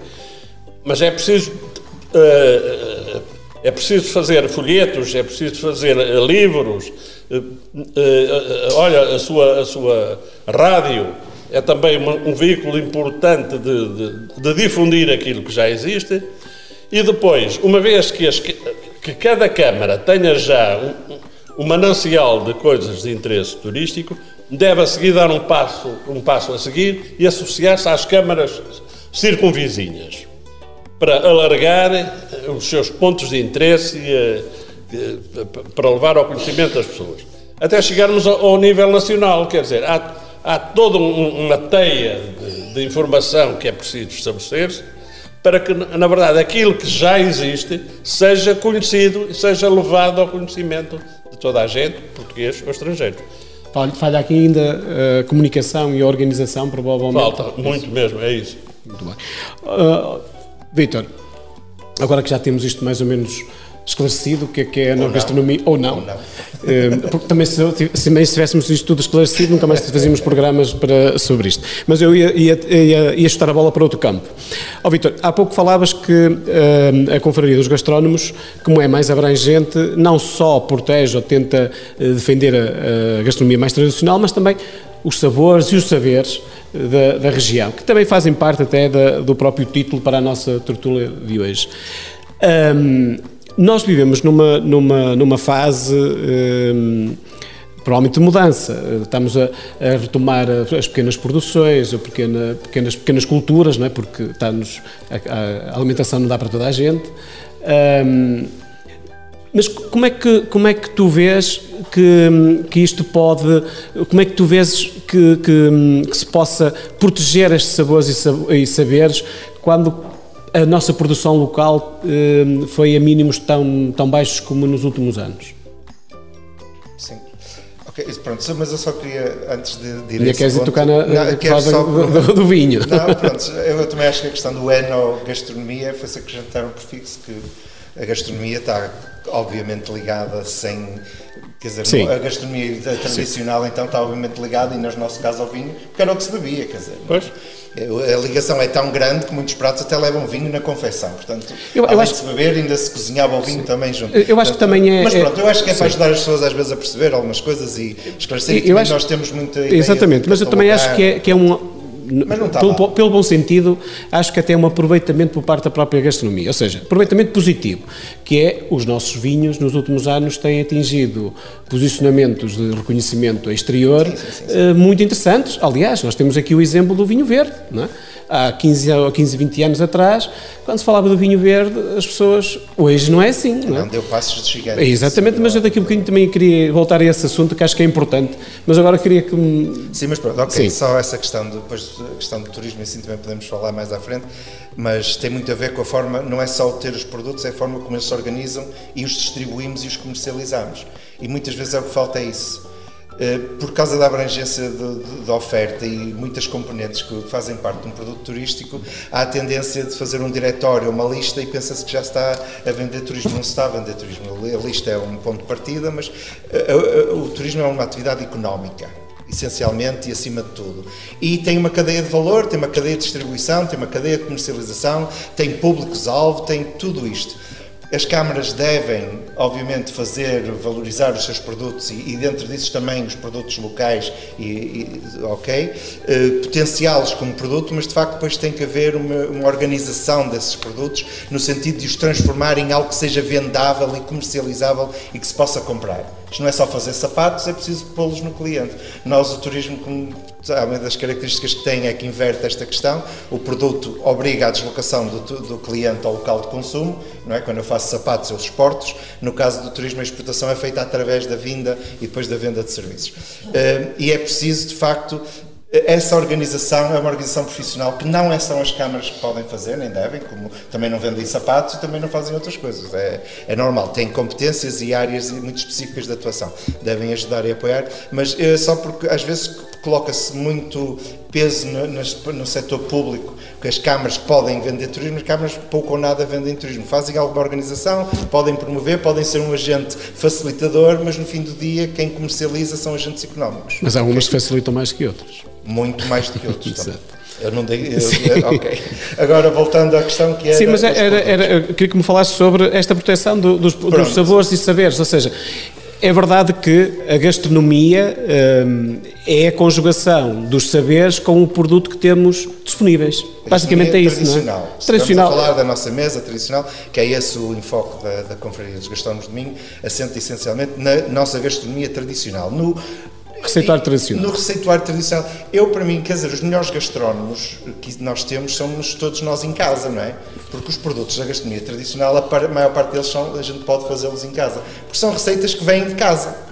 Mas é preciso uh, é preciso fazer folhetos, é preciso fazer uh, livros. Uh, olha, a sua, a sua rádio é também um veículo importante de, de, de, difundir aquilo que já existe. E depois, uma vez que, as, que cada Câmara tenha já um, o manancial de coisas de interesse turístico deve a seguir dar um passo, um passo a seguir e associar-se às câmaras circunvizinhas para alargar eh, os seus pontos de interesse e, eh, eh, para levar ao conhecimento das pessoas. Até chegarmos ao nível nacional, quer dizer, há, há toda uma teia de, de informação que é preciso estabelecer-se para que, na verdade, aquilo que já existe seja conhecido e seja levado ao conhecimento de toda a gente, português ou estrangeiro. Falha aqui ainda a comunicação e a organização, provavelmente. Falta, muito mesmo, é isso. Muito bem. Uh, Vítor, agora que já temos isto mais ou menos esclarecido o que é que é a gastronomia, ou não. Ou não. Uh, porque também se, se, se tivéssemos isto tudo esclarecido, nunca mais fazíamos programas para, sobre isto. Mas eu ia, ia, ia, ia chutar a bola para outro campo. Ó oh, Vitor, há pouco falavas que uh, a Confraria dos Gastrónomos, como é mais abrangente, não só protege ou tenta uh, defender a, a gastronomia mais tradicional, mas também os sabores e os saberes da, da, região, que também fazem parte até da, do próprio título para a nossa tertúlia de hoje. Um, nós vivemos numa, numa, numa fase. Um, provavelmente de mudança. Estamos a, a, retomar as pequenas produções, ou pequena, pequenas, pequenas culturas, não é? porque a, a, alimentação não dá para toda a gente. Um, mas como é, que, como é que tu vês que, que isto pode, como é que tu vês que, que, que se possa proteger estes sabores e saberes quando a nossa produção local eh, foi a mínimos tão, tão baixos como nos últimos anos. Sim. Ok, pronto, mas eu só queria, antes de, de ir a queres tocar na, não, quero só, do, do, vinho. Não, pronto, eu também acho que a questão do eno-gastronomia foi-se acrescentar um prefixo que a gastronomia está obviamente ligada sem quer dizer, Sim. a gastronomia tradicional Sim. então está obviamente ligada e no nosso caso ao vinho, porque era o que se bebia, quer dizer. Pois. A ligação é tão grande que muitos pratos até levam vinho na confecção. Portanto, eu, eu acho de se beber, ainda se cozinhava o vinho sim. também junto. Eu acho Portanto, que também é. Mas pronto, eu acho que é sim. para ajudar as pessoas às vezes a perceber algumas coisas e esclarecer. Eu, eu acho, nós temos muita. Exatamente, mas eu também acho que é, que é um pelo, pelo, bom sentido, acho que até é um aproveitamento por parte da própria gastronomia, ou seja, aproveitamento positivo, que é os nossos vinhos nos últimos anos têm atingido posicionamentos de reconhecimento exterior sim, sim, sim, uh, muito interessantes. Aliás, nós temos aqui o exemplo do vinho verde, não é? Há 15, ou 15, 20 anos atrás, quando se falava do vinho verde, as pessoas. Hoje não é assim. Não, é? não deu passos de gigante. Exatamente, mas eu daqui a um bocadinho também queria voltar a esse assunto que acho que é importante. Mas agora queria que me. Sim, mas pronto, ok, Sim. só essa questão, depois a questão do turismo, assim também podemos falar mais à frente, mas tem muito a ver com a forma, não é só ter os produtos, é a forma como eles se organizam e os distribuímos e os comercializamos. E muitas vezes é o que falta é isso por causa da abrangência da oferta e muitas componentes que fazem parte de um produto turístico, há a tendência de fazer um diretório, uma lista e pensa-se que já está a vender turismo. Não se está a vender turismo. A lista é um ponto de partida, mas eh, o turismo é uma atividade económica essencialmente e acima de tudo. E tem uma cadeia de valor, tem uma cadeia de distribuição, tem uma cadeia de comercialização, tem públicos-alvo, tem tudo isto. As câmaras devem, obviamente, fazer, valorizar os seus produtos e, e dentro disso também os produtos locais, e, e ok, eh, potenciá-los como produto, mas de facto depois tem que haver uma, uma, organização desses produtos no sentido de os transformar em algo que seja vendável e comercializável e que se possa comprar. Isto não é só fazer sapatos, é preciso pô-los no cliente. Nós, o turismo, como uma das características que tem é que inverte esta questão. O produto obriga a deslocação do, do, cliente ao local de consumo, não é? Quando eu faço sapatos, eu exporto. No caso do turismo, a exportação é feita através da vinda e depois da venda de serviços. Uh, e é preciso, de facto, essa organização é uma organização profissional que não é são as câmaras que podem fazer, nem devem, como também não vendem sapatos e também não fazem outras coisas. É, é normal, têm competências e áreas muito específicas de atuação. Devem ajudar e apoiar, mas é só porque às vezes coloca-se muito peso no, no, no setor público, que as câmaras podem vender turismo, as câmaras pouco ou nada vendem turismo. Fazem alguma organização, podem promover, podem ser um agente facilitador, mas no fim do dia quem comercializa são agentes económicos. Mas há algumas que facilitam mais que outras muito mais do que outros também. Eu não digo. Eu, ok. Agora voltando à questão que era. Sim, mas era, era, queria que me falasse sobre esta proteção do, dos, dos, sabores e saberes. Ou seja, é verdade que a gastronomia hum, é a conjugação dos saberes com o produto que temos disponíveis. Basicamente é isso, tradicional. não é? Tradicional. Estamos a falar da nossa mesa tradicional, que é esse o enfoque da, da Conferência dos Gastrónomos de Minho, assenta essencialmente na nossa gastronomia tradicional. No, Receituário tradicional. No receituário tradicional. Eu, para mim, quer dizer, os melhores gastrónomos que nós temos somos todos nós em casa, não é? Porque os produtos da gastronomia tradicional, a maior parte deles são, a gente pode fazê-los em casa. Porque são receitas que vêm de casa.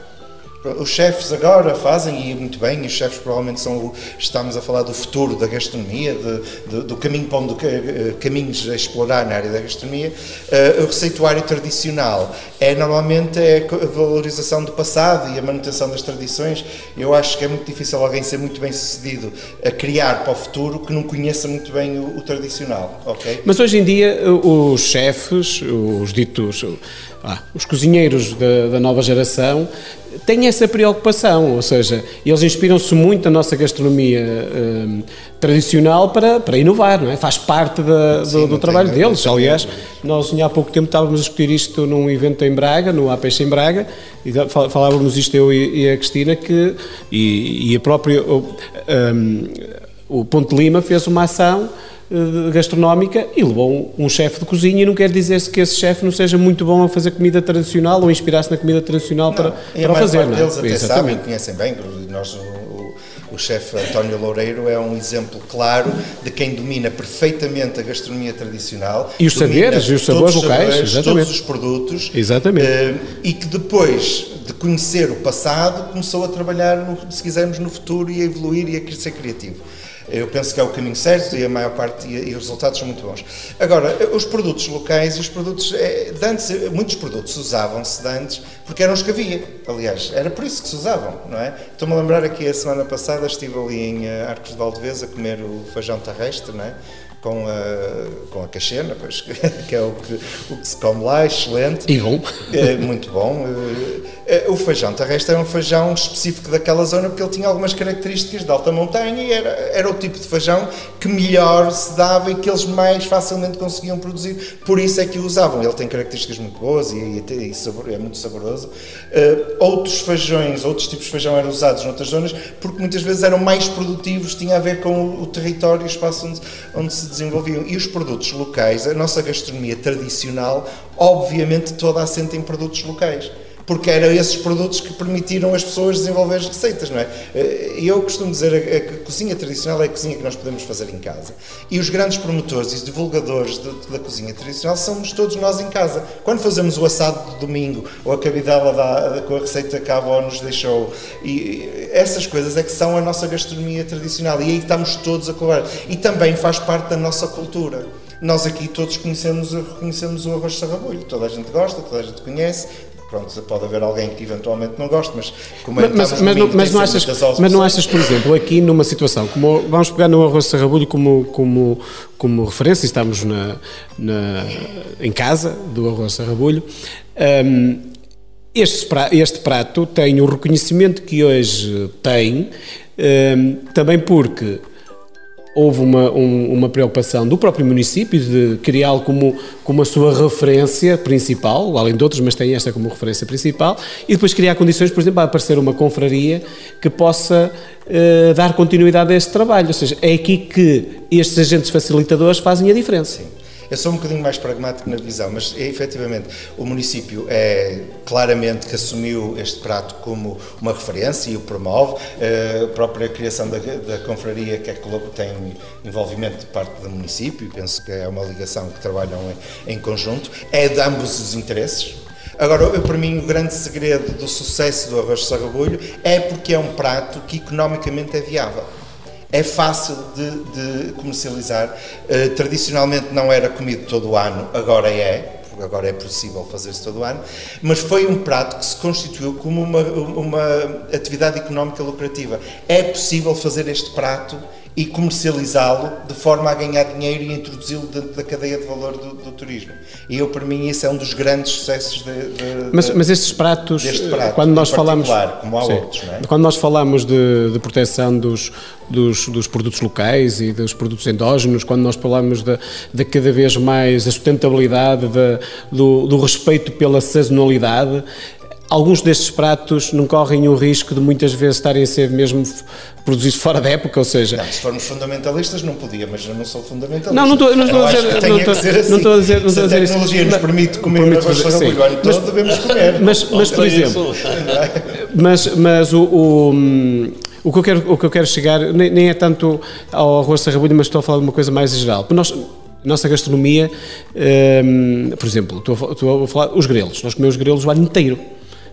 Os chefes agora fazem, e muito bem, os chefes provavelmente são, estamos a falar do futuro da gastronomia, de, de, do caminho para onde, eh, caminhos a explorar na área da gastronomia. Uh, o receituário tradicional é normalmente é a valorização do passado e a manutenção das tradições. Eu acho que é muito difícil alguém ser muito bem sucedido a criar para o futuro que não conheça muito bem o, o tradicional, ok? Mas hoje em dia os chefes, os ditos, ah, os cozinheiros da, da nova geração têm essa preocupação, ou seja, eles inspiram-se muito na nossa gastronomia hum, tradicional para, para inovar, não é? Faz parte da, do, Sim, do trabalho tem, deles. Aliás, nós há pouco tempo estávamos a discutir isto num evento em Braga, no APX em Braga, e falávamos isto eu e, e a Cristina, que, e, e a própria, o, um, o Ponte Lima fez uma ação gastronómica e levou um, um chefe de cozinha e não quer dizer -se que esse chefe não seja muito bom a fazer comida tradicional ou inspirar-se na comida tradicional não, para, para fazer. Não é? Eles até Exatamente. sabem, conhecem bem, nós, o, o chefe António Loureiro é um exemplo claro de quem domina perfeitamente a gastronomia tradicional. E os saberes, e os sabores locais, sabores, exatamente. todos os produtos. Exatamente. Uh, e que depois de conhecer o passado começou a trabalhar, no, se quisermos, no futuro e a evoluir e a ser criativo. Eu penso que é o caminho certo e a maior parte e, e os resultados são muito bons. Agora, os produtos locais os produtos, é, antes, muitos produtos usavam-se antes porque eram os que havia. Aliás, era por isso que se usavam, não é? Estou-me a lembrar aqui a semana passada estive ali em eh, Arcos de Valdevez a comer o feijão terrestre, não é? Com a, com a cachena, pois, que é o que, o que se come lá, excelente. E bom. É, muito bom. É, o feijão terrestre é um feijão específico daquela zona porque ele tinha algumas características de alta montanha e era, era o tipo de feijão que melhor se dava e que eles mais facilmente conseguiam produzir, por isso é que o usavam. Ele tem características muito boas e, e, e sabor, é muito saboroso. Uh, outros feijões, outros tipos de feijão eram usados noutras zonas porque muitas vezes eram mais produtivos, tinha a ver com o, o território e o espaço onde, onde se desenvolviam. E os produtos locais, a nossa gastronomia tradicional, obviamente toda assenta em produtos locais. Porque eram esses produtos que permitiram as pessoas desenvolver as receitas, não é? Eh, eu costumo dizer que a cozinha tradicional é a cozinha que nós podemos fazer em casa. E os grandes promotores e divulgadores da cozinha tradicional somos todos nós em casa. Quando fazemos o assado de domingo, ou a cabidela da, com a receita que a avó nos deixou, e essas coisas é que são a nossa gastronomia tradicional. E aí estamos todos a colaborar. E também faz parte da nossa cultura nós aqui todos conhecemos, o arroz de sarrabulho. Toda a gente gosta, toda a gente conhece, Pronto, pode haver alguém que eventualmente não goste, mas como mas, mas, mas, não, mas, não achas, mas não achas, por exemplo, aqui numa situação, como vamos pegar no arroz sarrabulho como, como, como referência, estamos na, na, em casa do arroz sarrabulho, um, este, este prato tem o reconhecimento que hoje tem, um, também porque houve uma, um, uma preocupação do próprio município de criá-lo como, como a sua referência principal, além de outros, mas tem esta como referência principal, e depois criar condições, por exemplo, a aparecer uma confraria que possa uh, dar continuidade a este trabalho. Ou seja, é aqui que estes agentes facilitadores fazem a diferença. Sim. Eu sou um bocadinho mais pragmático na visão, mas é, efetivamente o município é claramente que assumiu este prato como uma referência e o promove. Eh, a própria criação da, da confraria que é, tem envolvimento de parte do município, penso que é uma ligação que trabalham em, em conjunto. É de ambos os interesses, Agora, para mim, o grande segredo do sucesso do arroz de sarrabulho é porque é um prato que economicamente é viável é fácil de, de comercializar. Uh, tradicionalmente não era comido todo o ano, agora é, porque agora é possível fazer-se todo o ano, mas foi um prato que se constituiu como uma, uma atividade económica lucrativa. É possível fazer este prato e comercializá-lo de forma a ganhar dinheiro e introduzi-lo dentro da cadeia de valor do, do, turismo. E eu, para mim, isso é um dos grandes sucessos de, de, mas, mas estes pratos, prato, quando nós falamos, como há sim, outros, é? quando nós falamos de, de proteção dos, dos, dos, produtos locais e dos produtos endógenos, quando nós falamos de, de cada vez mais a sustentabilidade, de, do, do respeito pela sazonalidade, alguns destes pratos não correm o risco de muitas vezes estarem a ser mesmo produzidos fora da época, ou seja... Não, se formos fundamentalistas não podia, mas eu não sou fundamentalista. Não, não estou, não estou a dizer... Não estou, assim. não estou a dizer, não estou a dizer Se a tecnologia nos permite comer permite fazer, sim. todo, devemos comer. Mas, mas por exemplo... mas, mas o, o o que eu quero, o que eu quero chegar nem, nem é tanto ao arroz sarrabulho, mas estou a falar de uma coisa mais geral. Nós, nossa gastronomia, hum, por exemplo, estou a, estou a falar os grelos. Nós comemos grelos o ano inteiro.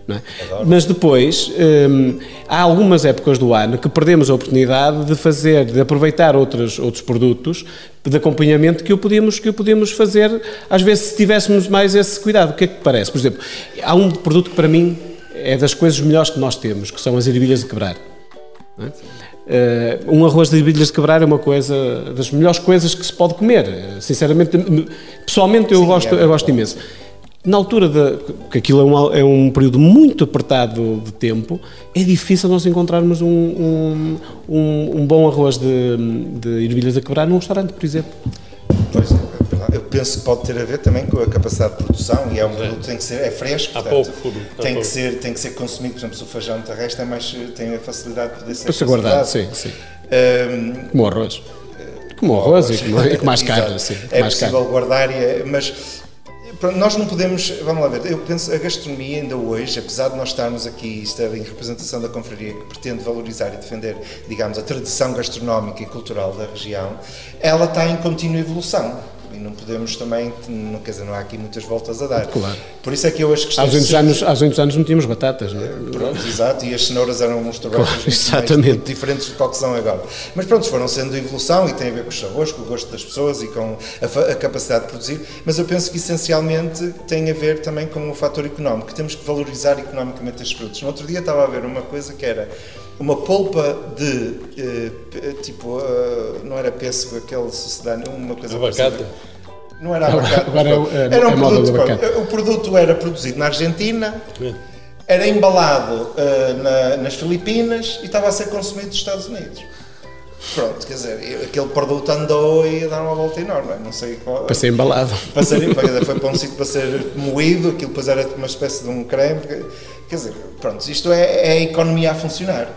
É? Mas depois hum, há algumas épocas do ano que perdemos a oportunidade de fazer, de aproveitar outros, outros produtos de acompanhamento que o podíamos que o podíamos fazer às vezes se tivéssemos mais esse cuidado. O que é que parece? Por exemplo, há um produto que para mim é das coisas melhores que nós temos, que são as ervilhas de quebrar. Uh, um arroz de ervilhas de quebrar é uma coisa das melhores coisas que se pode comer. Sinceramente, pessoalmente eu Sim, gosto, é eu gosto imenso. Na altura de, que aquilo é um, é um, período muito apertado de tempo, é difícil nós encontrarmos um, um, um bom arroz de, de ervilhas a quebrar num restaurante, por exemplo. Pois é, eu penso que pode ter a ver também com a capacidade de produção e é um produto que tem que ser é fresco, há portanto, pouco, tem que ser tem que ser consumido, por exemplo, se o feijão terrestre é mais tem a facilidade de poder ser para ser guardado, sim, sim. Um, como o arroz. Como o arroz, arroz e como, e com mais carne, sim. É mais possível carne. guardar, e, mas nós não podemos, vamos lá ver, eu penso a gastronomia ainda hoje, apesar de nós estarmos aqui, estar em representação da confraria que pretende valorizar e defender, digamos, a tradição gastronómica e cultural da região, ela está em contínua evolução não podemos também, não, quer dizer, não há aqui muitas voltas a dar. Claro. Por isso é que eu acho que... Há 200 anos, há 200 anos não tínhamos batatas, não é? Pronto, exato, e as cenouras eram uns trabalhos claro, exatamente. muito diferentes do que são agora. Mas pronto, foram sendo evolução e tem a ver com os sabores, com o gosto das pessoas e com a, a capacidade de produzir, mas eu penso que essencialmente tem a ver também com o fator económico, que temos que valorizar economicamente estes produtos. No outro dia estava a ver uma coisa que era uma polpa de eh, tipo, uh, não era pêssego, aquele sucedâneo, uma coisa Abacate. Não era abacate. Agora é, é, era um produto, o produto era produzido na Argentina, é. era embalado uh, na, nas Filipinas e estava a ser consumido nos Estados Unidos. Pronto, quer dizer, aquele produto andou e ia dar uma volta enorme, não sei qual. Para ser embalado. Para ser, dizer, foi para um sítio para ser moído, aquilo depois era uma espécie de um creme. Quer dizer, pronto, isto é, é a economia a funcionar.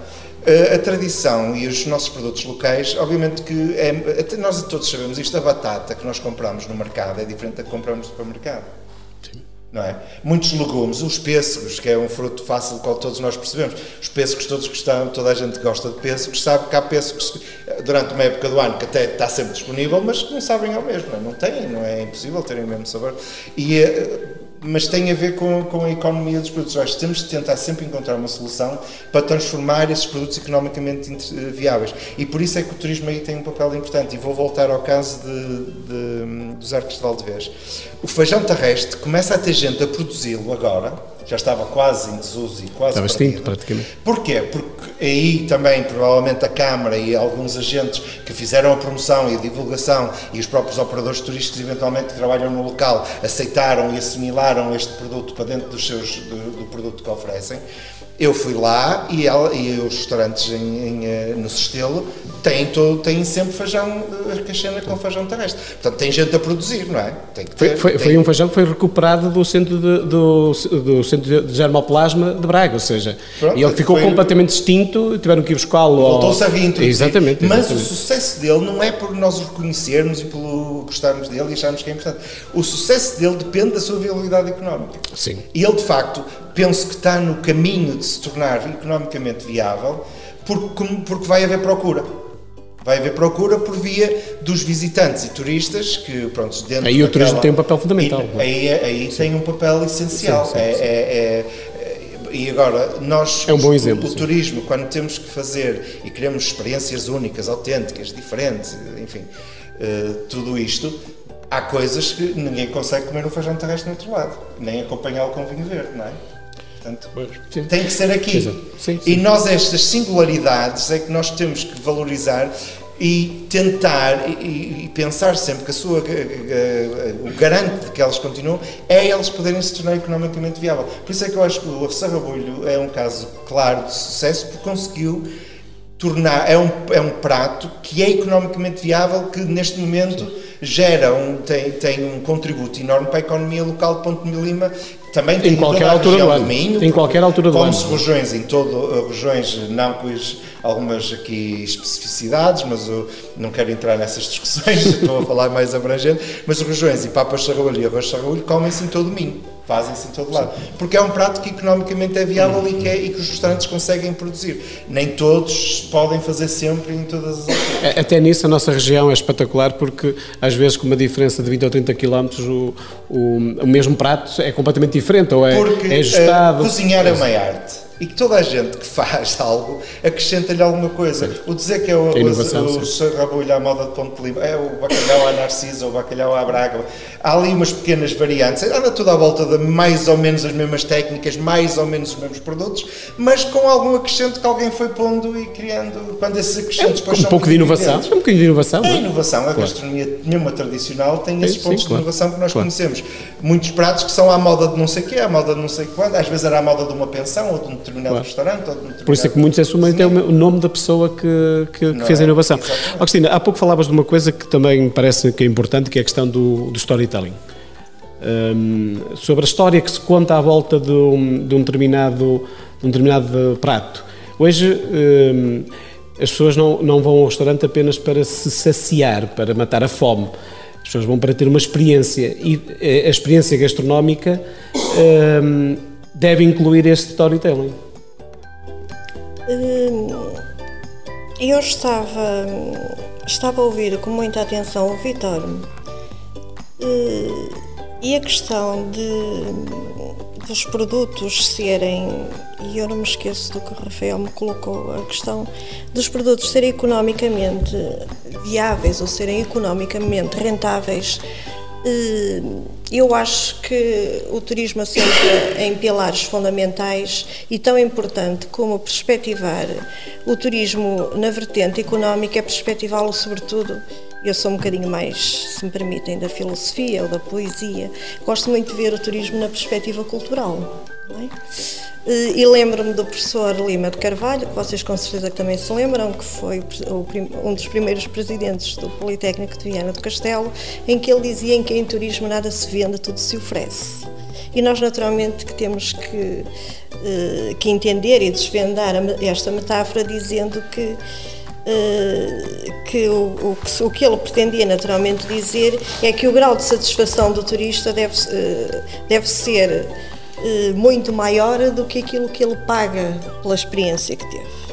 A tradição e os nossos produtos locais, obviamente que é, nós todos sabemos isto, a batata que nós compramos no mercado é diferente da que compramos no supermercado. Não é? Muitos legumes, os pêssegos, que é um fruto fácil que todos nós percebemos, os pêssegos todos gostamos, toda a gente gosta de pêssegos, sabe que há pêssegos durante uma época do ano que até está sempre disponível, mas que não sabem ao mesmo, não, é? não têm, não é impossível terem o mesmo sabor. E eh, mas tem a ver com, com a economia dos produtos. Acho que temos de tentar sempre encontrar uma solução para transformar esses produtos economicamente viáveis. E por isso é que o turismo aí tem um papel importante. E vou voltar ao caso de, de, dos arcos de Valdevez. O feijão terrestre começa a ter gente a produzi-lo agora, já estava quase em desuso e quase Estava extinto, praticamente. Porquê? Porque aí também, provavelmente, a Câmara e alguns agentes que fizeram a promoção e a divulgação e os próprios operadores turísticos, eventualmente, que trabalham no local, aceitaram e assimilaram este produto para dentro dos seus, do, do produto que oferecem. Eu fui lá e, ela, e os restaurantes em, em, eh, no Sestelo têm, todo, têm sempre feijão arcaxena com feijão terrestre. Portanto, tem gente a produzir, não é? Ter, foi, foi, tem... foi, um feijão que foi recuperado do centro de, do, do centro de germoplasma de Braga, ou seja, Pronto, e ele ficou foi... completamente extinto, tiveram que ir buscá-lo. Voltou-se a reintroduzir. Exatamente, exatamente. Mas o sucesso dele não é por nós o reconhecermos e pelo gostarmos dele e acharmos que é importante. O sucesso dele depende da sua viabilidade económica. Sim. E ele, de facto, penso que está no caminho de se tornar economicamente viável porque, porque vai haver procura. Vai haver procura por via dos visitantes e turistas que, pronto, dentro Aí o turismo tem um papel fundamental. E, aí aí tem um papel essencial. Sim, é, sim. É, é, é, e agora, nós, é um bom exemplo, o, o turismo, quando temos que fazer e queremos experiências únicas, autênticas, diferentes, enfim, uh, tudo isto, há coisas que ninguém consegue comer um feijão terrestre no outro lado, nem acompanhá-lo com vinho verde, não é? Portanto, tem que ser aqui. Sim, sim. E nós, estas singularidades, é que nós temos que valorizar e tentar e, e pensar sempre que a sua, o garante de que elas continuam é elas poderem se tornar economicamente viável. Por isso é que eu acho que o Sarrabulho é um caso claro de sucesso porque conseguiu tornar, é um, é um prato que é economicamente viável, que neste momento gera um, tem, tem um contributo enorme para a economia local de Ponte de Lima também tem em qualquer altura do ano. Minho, em qualquer altura do ano. Regiões em todo, regiões não com algumas aqui especificidades, mas eu não quero entrar nessas discussões, estou a falar mais abrangente, mas regiões e papas sarraulho e arroz sarraulho comem-se em todo o Minho fazem-se em todo lado. Porque é um prato que economicamente é viável e que, é, e que os restaurantes conseguem produzir. Nem todos podem fazer sempre em todas as é, Até nisso a nossa região é espetacular porque às vezes com uma diferença de 20 ou 30 km o, o, o mesmo prato é completamente diferente ou é, porque, é ajustado. Uh, cozinhar é uma arte e que toda a gente que faz algo acrescenta-lhe alguma coisa. Sim. O dizer que é o, o, o sarrabulho à moda de Ponte de Lima, é o bacalhau à Narcisa ou o bacalhau à Braga, há ali umas pequenas variantes, anda tudo à volta de mais ou menos as mesmas técnicas, mais ou menos os mesmos produtos, mas com algum acrescento que alguém foi pondo e criando, quando esses acrescentos é, um, um pouco de inovação, é um bocadinho de inovação. É, é? inovação, a claro. gastronomia mesmo tradicional tem esses pontos sim, claro. de inovação que nós claro. conhecemos. Muitos pratos que são à moda de não sei o quê, à moda de não sei quando, às vezes era à moda de uma pensão ou de um determinado claro. restaurante. Ou de um determinado Por isso é que muitos assumem até o nome da pessoa que, que, que fez é? a inovação. Agostina, há pouco falavas de uma coisa que também me parece que é importante, que é a questão do, do storytelling. Um, sobre a história que se conta à volta de um, de um determinado, de um determinado prato. Hoje um, as pessoas não, não vão ao restaurante apenas para se saciar, para matar a fome. As pessoas vão para ter uma experiência e eh, a experiência gastronómica deve incluir este storytelling. Hum, eu estava, estava a ouvir com muita atenção o Vitor hum, e a questão de, dos produtos serem, e eu não me esqueço do que o Rafael me colocou, a questão dos produtos serem economicamente viáveis ou serem economicamente rentáveis eu acho que o turismo assenta em pilares fundamentais e tão importante como perspectivar o turismo na vertente económica é perspectivá-lo sobretudo eu sou um bocadinho mais, se me permitem, da filosofia ou da poesia. Gosto muito de ver o turismo na perspectiva cultural. É? E lembro-me do professor Lima de Carvalho, que vocês com certeza também se lembram, que foi um dos primeiros presidentes do Politécnico de Viana do Castelo, em que ele dizia que em turismo nada se vende, tudo se oferece. E nós naturalmente que temos que, eh, que entender e desvendar esta metáfora dizendo que que o, o, que ele pretendia naturalmente dizer é que o grau de satisfação do turista deve, deve ser muito maior do que aquilo que ele paga pela experiência que teve.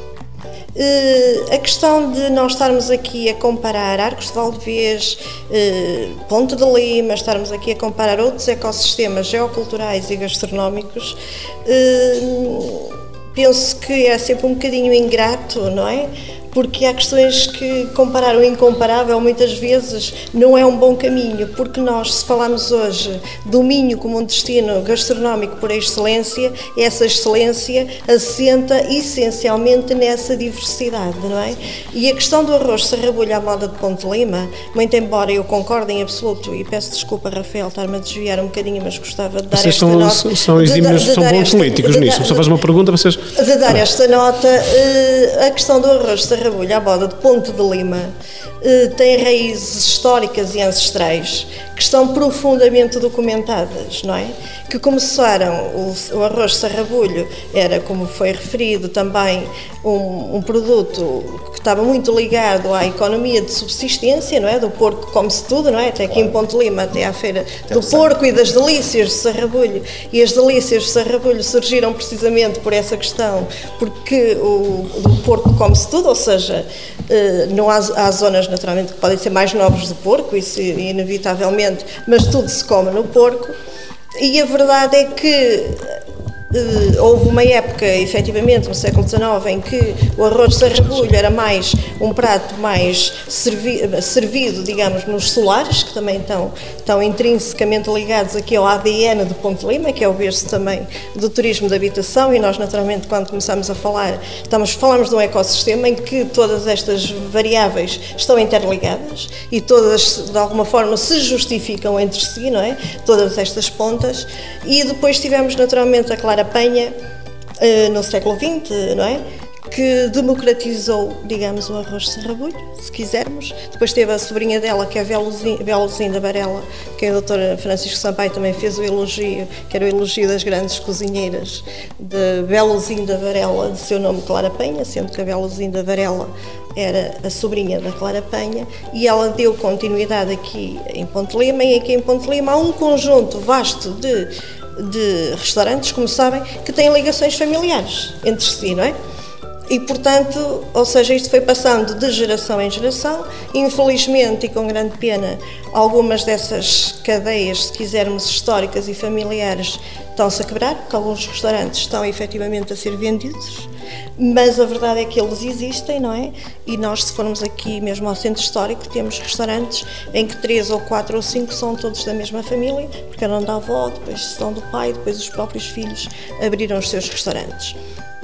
Uh, a questão de nós estarmos aqui a comparar Arcos de Valdevez, uh, Ponte de Lima, estarmos aqui a comparar outros ecossistemas geoculturais e gastronómicos, uh, penso que é sempre um bocadinho ingrato, não é? Porque há questões que comparar o incomparável muitas vezes não é um bom caminho, porque nós, se falamos hoje do Minho como um destino gastronómico por excelência, essa excelência assenta essencialmente nessa diversidade, não é? E a questão do arroz serrabulho à moda de Ponte Lima, muito embora eu concorde em absoluto, e peço desculpa, Rafael, estar-me a desviar um bocadinho, mas gostava de dar vocês esta são, nota. São exímios, são bons políticos nisso. Eu faço uma pergunta, vocês... De dar esta nota, eh, a questão do arroz serrabulho Rabulho, à boda de Ponte de Lima, eh, tem raízes históricas e ancestrais que estão profundamente documentadas, não é? Que começaram, o, o arroz sarrabulho era, como foi referido também, um, um, produto que estava muito ligado à economia de subsistência, não é? Do porco come-se tudo, não é? Até aqui em Ponte Lima, até à feira do porco e das delícias de sarrabulho. E as delícias de sarrabulho surgiram precisamente por essa questão, porque o, o porco come-se tudo, ou seja, eh, não há, há zonas naturalmente que podem ser mais nobres do porco, isso inevitavelmente, mas tudo se come no porco. E a verdade é que houve uma época, efetivamente, no século XIX, em que o arroz de sarrabulho era mais um prato mais servi servido, digamos, nos solares, que também estão, estão intrinsecamente ligados aqui ao ADN do Ponte Lima, que é o berço também do turismo de habitação, e nós, naturalmente, quando começamos a falar, estamos, falamos de um ecossistema em que todas estas variáveis estão interligadas e todas, de alguma forma, se justificam entre si, não é? Todas estas pontas. E depois tivemos, naturalmente, a Clara Penha, eh, no século XX, não é? que democratizou, digamos, o arroz de serrabulho, se quisermos. Depois teve a sobrinha dela, que é a da Varela, que a doutora Francisco Sampaio também fez o elogio, que era o elogio das grandes cozinheiras de Beluzinha da Varela, de seu nome Clara Penha, sendo que a da Varela era a sobrinha da Clara Penha, e ela deu continuidade aqui em Ponte Lima, e aqui em Ponte Lima há um conjunto vasto de de restaurantes, como sabem, que têm ligações familiares entre si, não é? E, portanto, ou seja, isto foi passando de geração em geração. Infelizmente e com grande pena, algumas dessas cadeias, se quisermos, históricas e familiares, estão-se a quebrar, porque alguns restaurantes estão efetivamente a ser vendidos mas a verdade é que eles existem, não é? E nós, se formos aqui mesmo ao centro histórico, temos restaurantes em que três ou quatro ou cinco são todos da mesma família, porque eram da avó, depois são do pai, depois os próprios filhos abriram os seus restaurantes.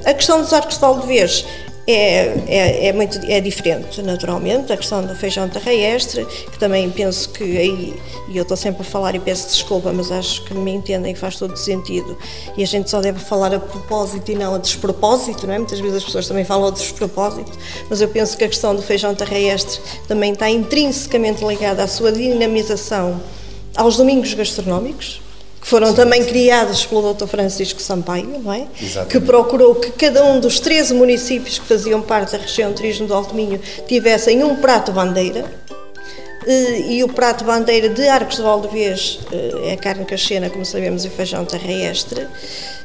A questão dos arcos de Valdevez é, é, é, muito é diferente, naturalmente. A questão do feijão terrestre, que também penso que aí, e eu estou sempre a falar e peço desculpa, mas acho que me entendem que faz todo sentido. E a gente só deve falar a propósito e não a despropósito, não é? Muitas vezes as pessoas também falam a despropósito, mas eu penso que a questão do feijão terrestre também está intrinsecamente ligada à sua dinamização aos domingos gastronómicos foram Sim. também criados pelo Dr. Francisco Sampaio, não é? Exatamente. Que procurou que cada um dos 13 municípios que faziam parte da região de turismo do Alto Minho tivessem um prato bandeira. Eh, e o prato bandeira de Arcos de Valdevez eh, é a carne cachena, como sabemos, e o feijão terrestre.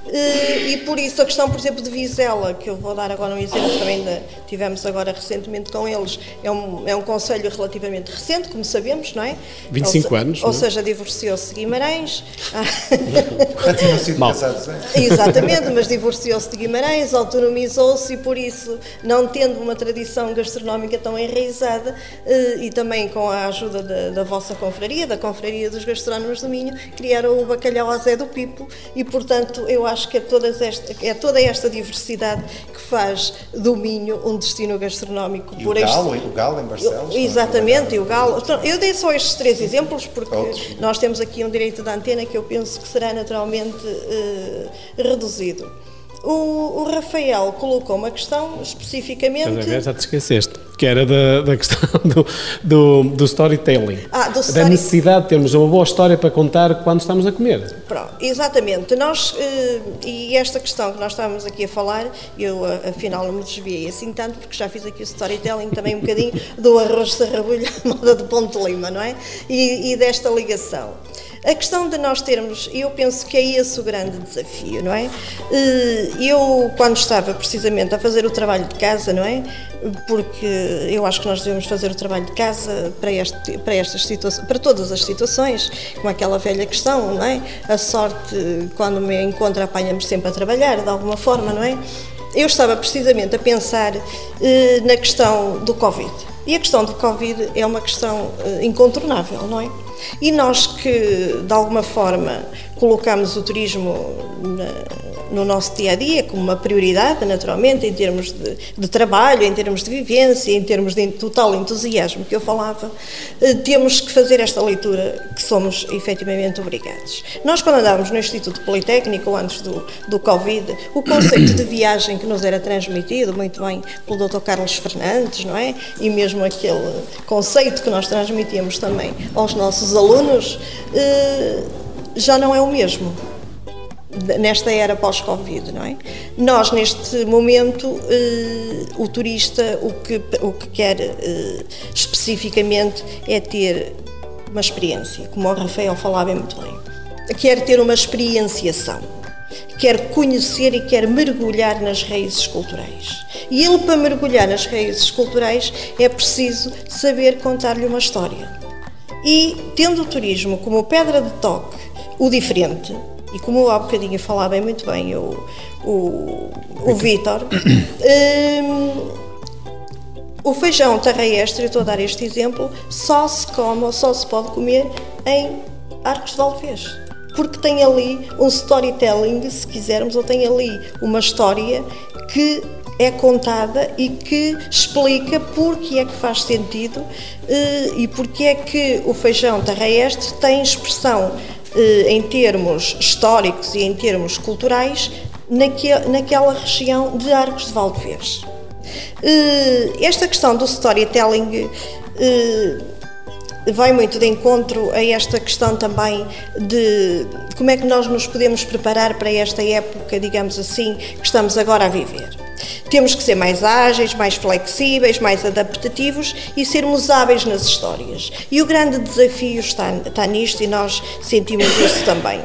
Eh, e por isso a questão, por exemplo, de Vizela, que eu vou dar agora um exemplo que também tivemos agora recentemente com eles, é um, é um conselho relativamente recente, como sabemos, não é? 25 ou, anos. Ou é? seja, divorciou-se de Guimarães. Já tinham sido Mal. casados, é? Exatamente, mas divorciou-se de Guimarães, autonomizou-se e por isso, não tendo uma tradição gastronómica tão enraizada eh, e também com a ajuda da, da vossa confraria, da Confraria dos Gastrónomos do Minho, criaram o bacalhau a Zé do Pipo e, portanto, eu acho acho que é, todas esta, é toda esta diversidade que faz do Minho um destino gastronómico. E por o, galo, este... o Galo em Barcelos? Exatamente, e o Galo. Então, eu dei só estes três exemplos porque Outros. nós temos aqui um direito de antena que eu penso que será naturalmente uh, reduzido. O, o, Rafael colocou uma questão especificamente. Já te esqueceste. Que era da, da questão do, do, do storytelling. Ah, do Da story- necessidade de termos uma boa história para contar quando estamos a comer. Pronto, exatamente. Nós, eh, e esta questão que nós estávamos aqui a falar, eu a- afinal não me desviei assim tanto, porque já fiz aqui o storytelling também um bocadinho do arroz de sarrabulho à moda de Ponte Lima, não é? E, e desta ligação. A questão de nós termos, eu penso que é esse o grande desafio, não é? Eh, Eu, quando estava precisamente a fazer o trabalho de casa, não é? Porque eu acho que nós devemos fazer o trabalho de casa para, este, para estas situações, para todas as situações, como aquela velha questão, não é? A sorte, quando me encontra, apanha-me sempre a trabalhar, de alguma forma, não é? Eu estava precisamente a pensar eh, na questão do Covid. E a questão do Covid é uma questão eh, incontornável, não é? E nós que, de alguma forma, colocamos o turismo na- no nosso dia a dia como uma prioridade, naturalmente, em termos de, de trabalho, em termos de vivência, em termos de total entusiasmo que eu falava, eh, temos que fazer esta leitura que somos efetivamente obrigados. Nós, quando andávamos no Instituto Politécnico, antes do, do Covid, o conceito de viagem que nos era transmitido muito bem pelo Dr. Carlos Fernandes, não é? E mesmo aquele conceito que nós transmitíamos também aos nossos alunos, eh, já não é o mesmo nesta era pós-Covid, não é? Nós, neste momento, eh, o turista o que, o que quer eh, especificamente é ter uma experiência, como o Rafael falava muito bem. Quer ter uma experienciação, quer conhecer e quer mergulhar nas raízes culturais. E ele, para mergulhar nas raízes culturais, é preciso saber contar-lhe uma história. E tendo o turismo como pedra de toque, o diferente, e como há bocadinho falava muito bem o, o, o Vítor, hum, o feijão terrestre, eu estou a dar este exemplo, só se come ou só se pode comer em Arcos de Alvez. Porque tem ali um storytelling, se quisermos, ou tem ali uma história que é contada e que explica porque é que faz sentido eh, e porque é que o feijão terrestre tem expressão em termos históricos e em termos culturais naque, naquela região de Arcos de Valdevez. Eh, Esta questão do storytelling eh, vai muito de encontro a esta questão também de como é que nós nos podemos preparar para esta época, digamos assim, que estamos agora a viver. Temos que ser mais ágeis, mais flexíveis, mais adaptativos e sermos hábeis nas histórias. E o grande desafio está, está nisto e nós sentimos isso também.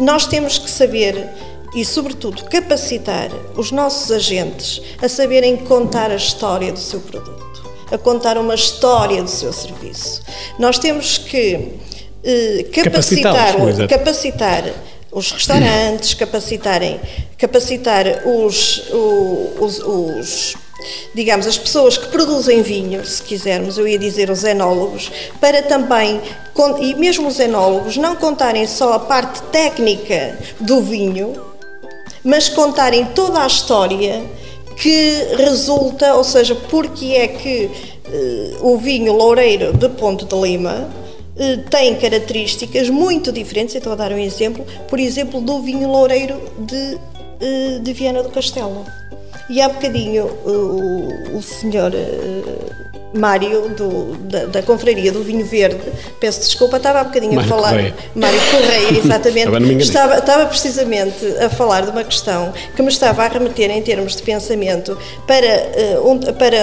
Nós temos que saber e, sobretudo, capacitar os nossos agentes a saberem contar a história do seu produto a contar uma história do seu serviço. Nós temos que eh, capacitar, exato. capacitar os restaurantes, capacitarem, capacitar os, os, os, digamos, as pessoas que produzem vinho, se quisermos, eu ia dizer os enólogos, para também, e mesmo os enólogos, não contarem só a parte técnica do vinho, mas contarem toda a história que resulta, ou seja, porque é que eh, o vinho loureiro de Ponte de Lima tem características muito diferentes. Eu estou a dar um exemplo, por exemplo, do vinho loureiro de, eh, de Viana do Castelo. E há bocadinho eh, o, o senhor eh, Mário do- da, da Confraria do Vinho Verde, peço desculpa, estava há bocadinho Mário a falar. Correia. Mário Correia, exatamente. Estava, estava precisamente a falar de uma questão que me estava a remeter em termos de pensamento para, eh, para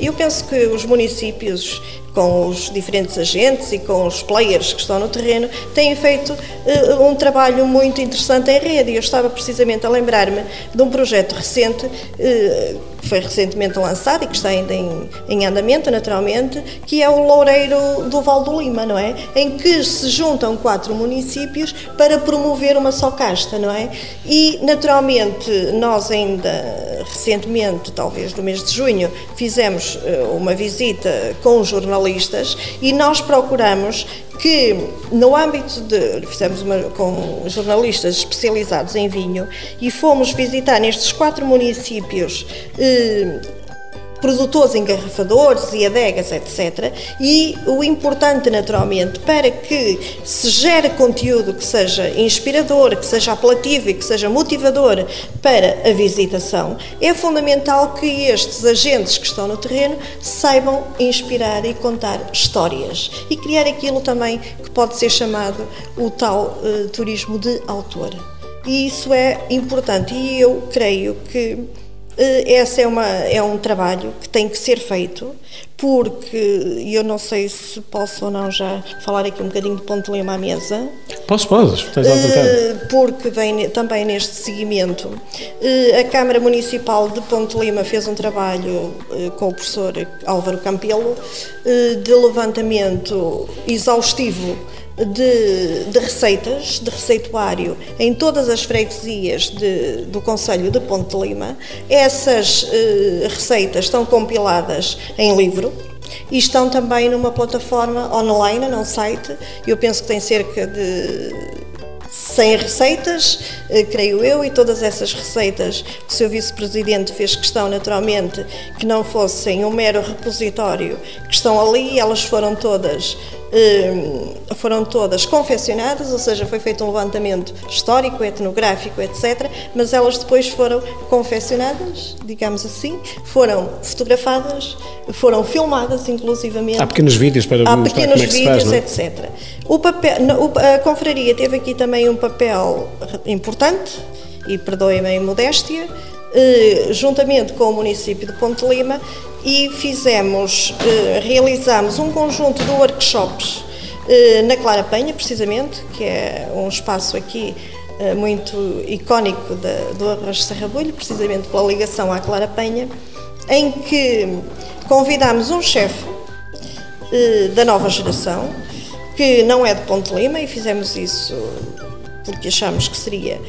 eu penso que os municípios com os diferentes agentes e com os players que estão no terreno têm feito eh, um trabalho muito interessante em rede. Eu estava precisamente a lembrar-me de um projeto recente eh, que foi recentemente lançado e que está ainda em, em andamento naturalmente que é o Loureiro do Val do Lima, não é? Em que se juntam quatro municípios para promover uma só casta, não é? E naturalmente nós ainda recentemente, talvez no mês de junho, fizemos eh, uma visita com jornalistas e nós procuramos que no âmbito de fizemos uma com jornalistas especializados em vinho e fomos visitar nestes quatro municípios eh, produtores engarrafadores e adegas, etc. E o importante, naturalmente, para que se gere conteúdo que seja inspirador, que seja apelativo e que seja motivador para a visitação, é fundamental que estes agentes que estão no terreno saibam inspirar e contar histórias e criar aquilo também que pode ser chamado o tal uh, turismo de autor. E isso é importante e eu creio que esse é, uma, é um trabalho que tem que ser feito, porque eu não sei se posso ou não já falar aqui um bocadinho de Ponte Lima à mesa. Posso, podes, à vontade. Eh, porque vem também neste seguimento. Eh, a Câmara Municipal de Ponte Lima fez um trabalho com o professor Álvaro Campelo de levantamento exaustivo de, de, receitas, de receituário em todas as freguesias de, do Conselho de Ponte de Lima. Essas eh, receitas estão compiladas em livro e estão também numa plataforma online, num site. Eu penso que tem cerca de 100 receitas, eh, creio eu, e todas essas receitas que o seu vice-presidente fez questão, naturalmente, que não fossem um mero repositório, que estão ali, elas foram todas foram todas confeccionadas, ou seja, foi feito um levantamento histórico, etnográfico, etc. Mas elas depois foram confeccionadas, digamos assim, foram fotografadas, foram filmadas, inclusivamente. Há pequenos vídeos para Há pequenos como é vídeos, faz, é? etc. O papel, a confraria teve aqui também um papel importante, e perdoem-me a imodéstia, eh, juntamente com o município de Ponte Lima, e fizemos, eh, realizamos um conjunto de workshops eh, na Clara Penha, precisamente, que é um espaço aqui muito icónico do Arroz Serrabulho, precisamente pela ligação à Clara Penha, em que convidámos um chefe da nova geração, que não é de Ponte Lima, e fizemos isso porque achamos que seria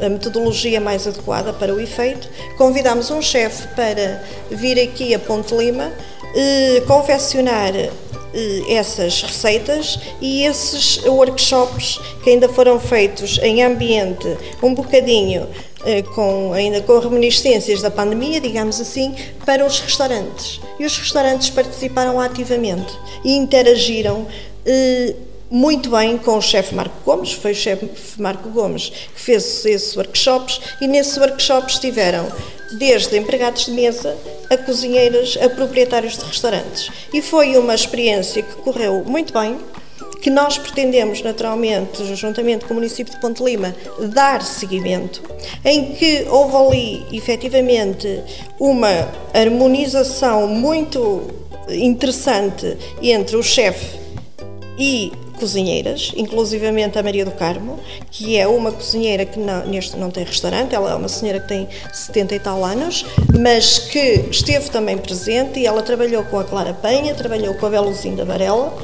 a metodologia mais adequada para o efeito, convidámos um chefe para vir aqui a Ponte Lima eh, confeccionar eh, essas receitas e esses workshops que ainda foram feitos em ambiente um bocadinho eh, com, ainda com reminiscências da pandemia, digamos assim, para os restaurantes. E os restaurantes participaram ativamente e interagiram eh, muito bem com o chefe Marco Gomes, foi o chefe Marco Gomes que fez esses workshops e nesses workshops estiveram desde empregados de mesa a cozinheiras, a proprietários de restaurantes. E foi uma experiência que correu muito bem, que nós pretendemos naturalmente, juntamente com o município de Ponte Lima, dar seguimento, em que houve ali efetivamente uma harmonização muito interessante entre o chefe e cozinheiras, inclusivamente a Maria do Carmo, que é uma cozinheira que não, neste não tem restaurante, ela é uma senhora que tem 70 e tal anos, mas que esteve também presente e ela trabalhou com a Clara Penha, trabalhou com a Beluzinda Varela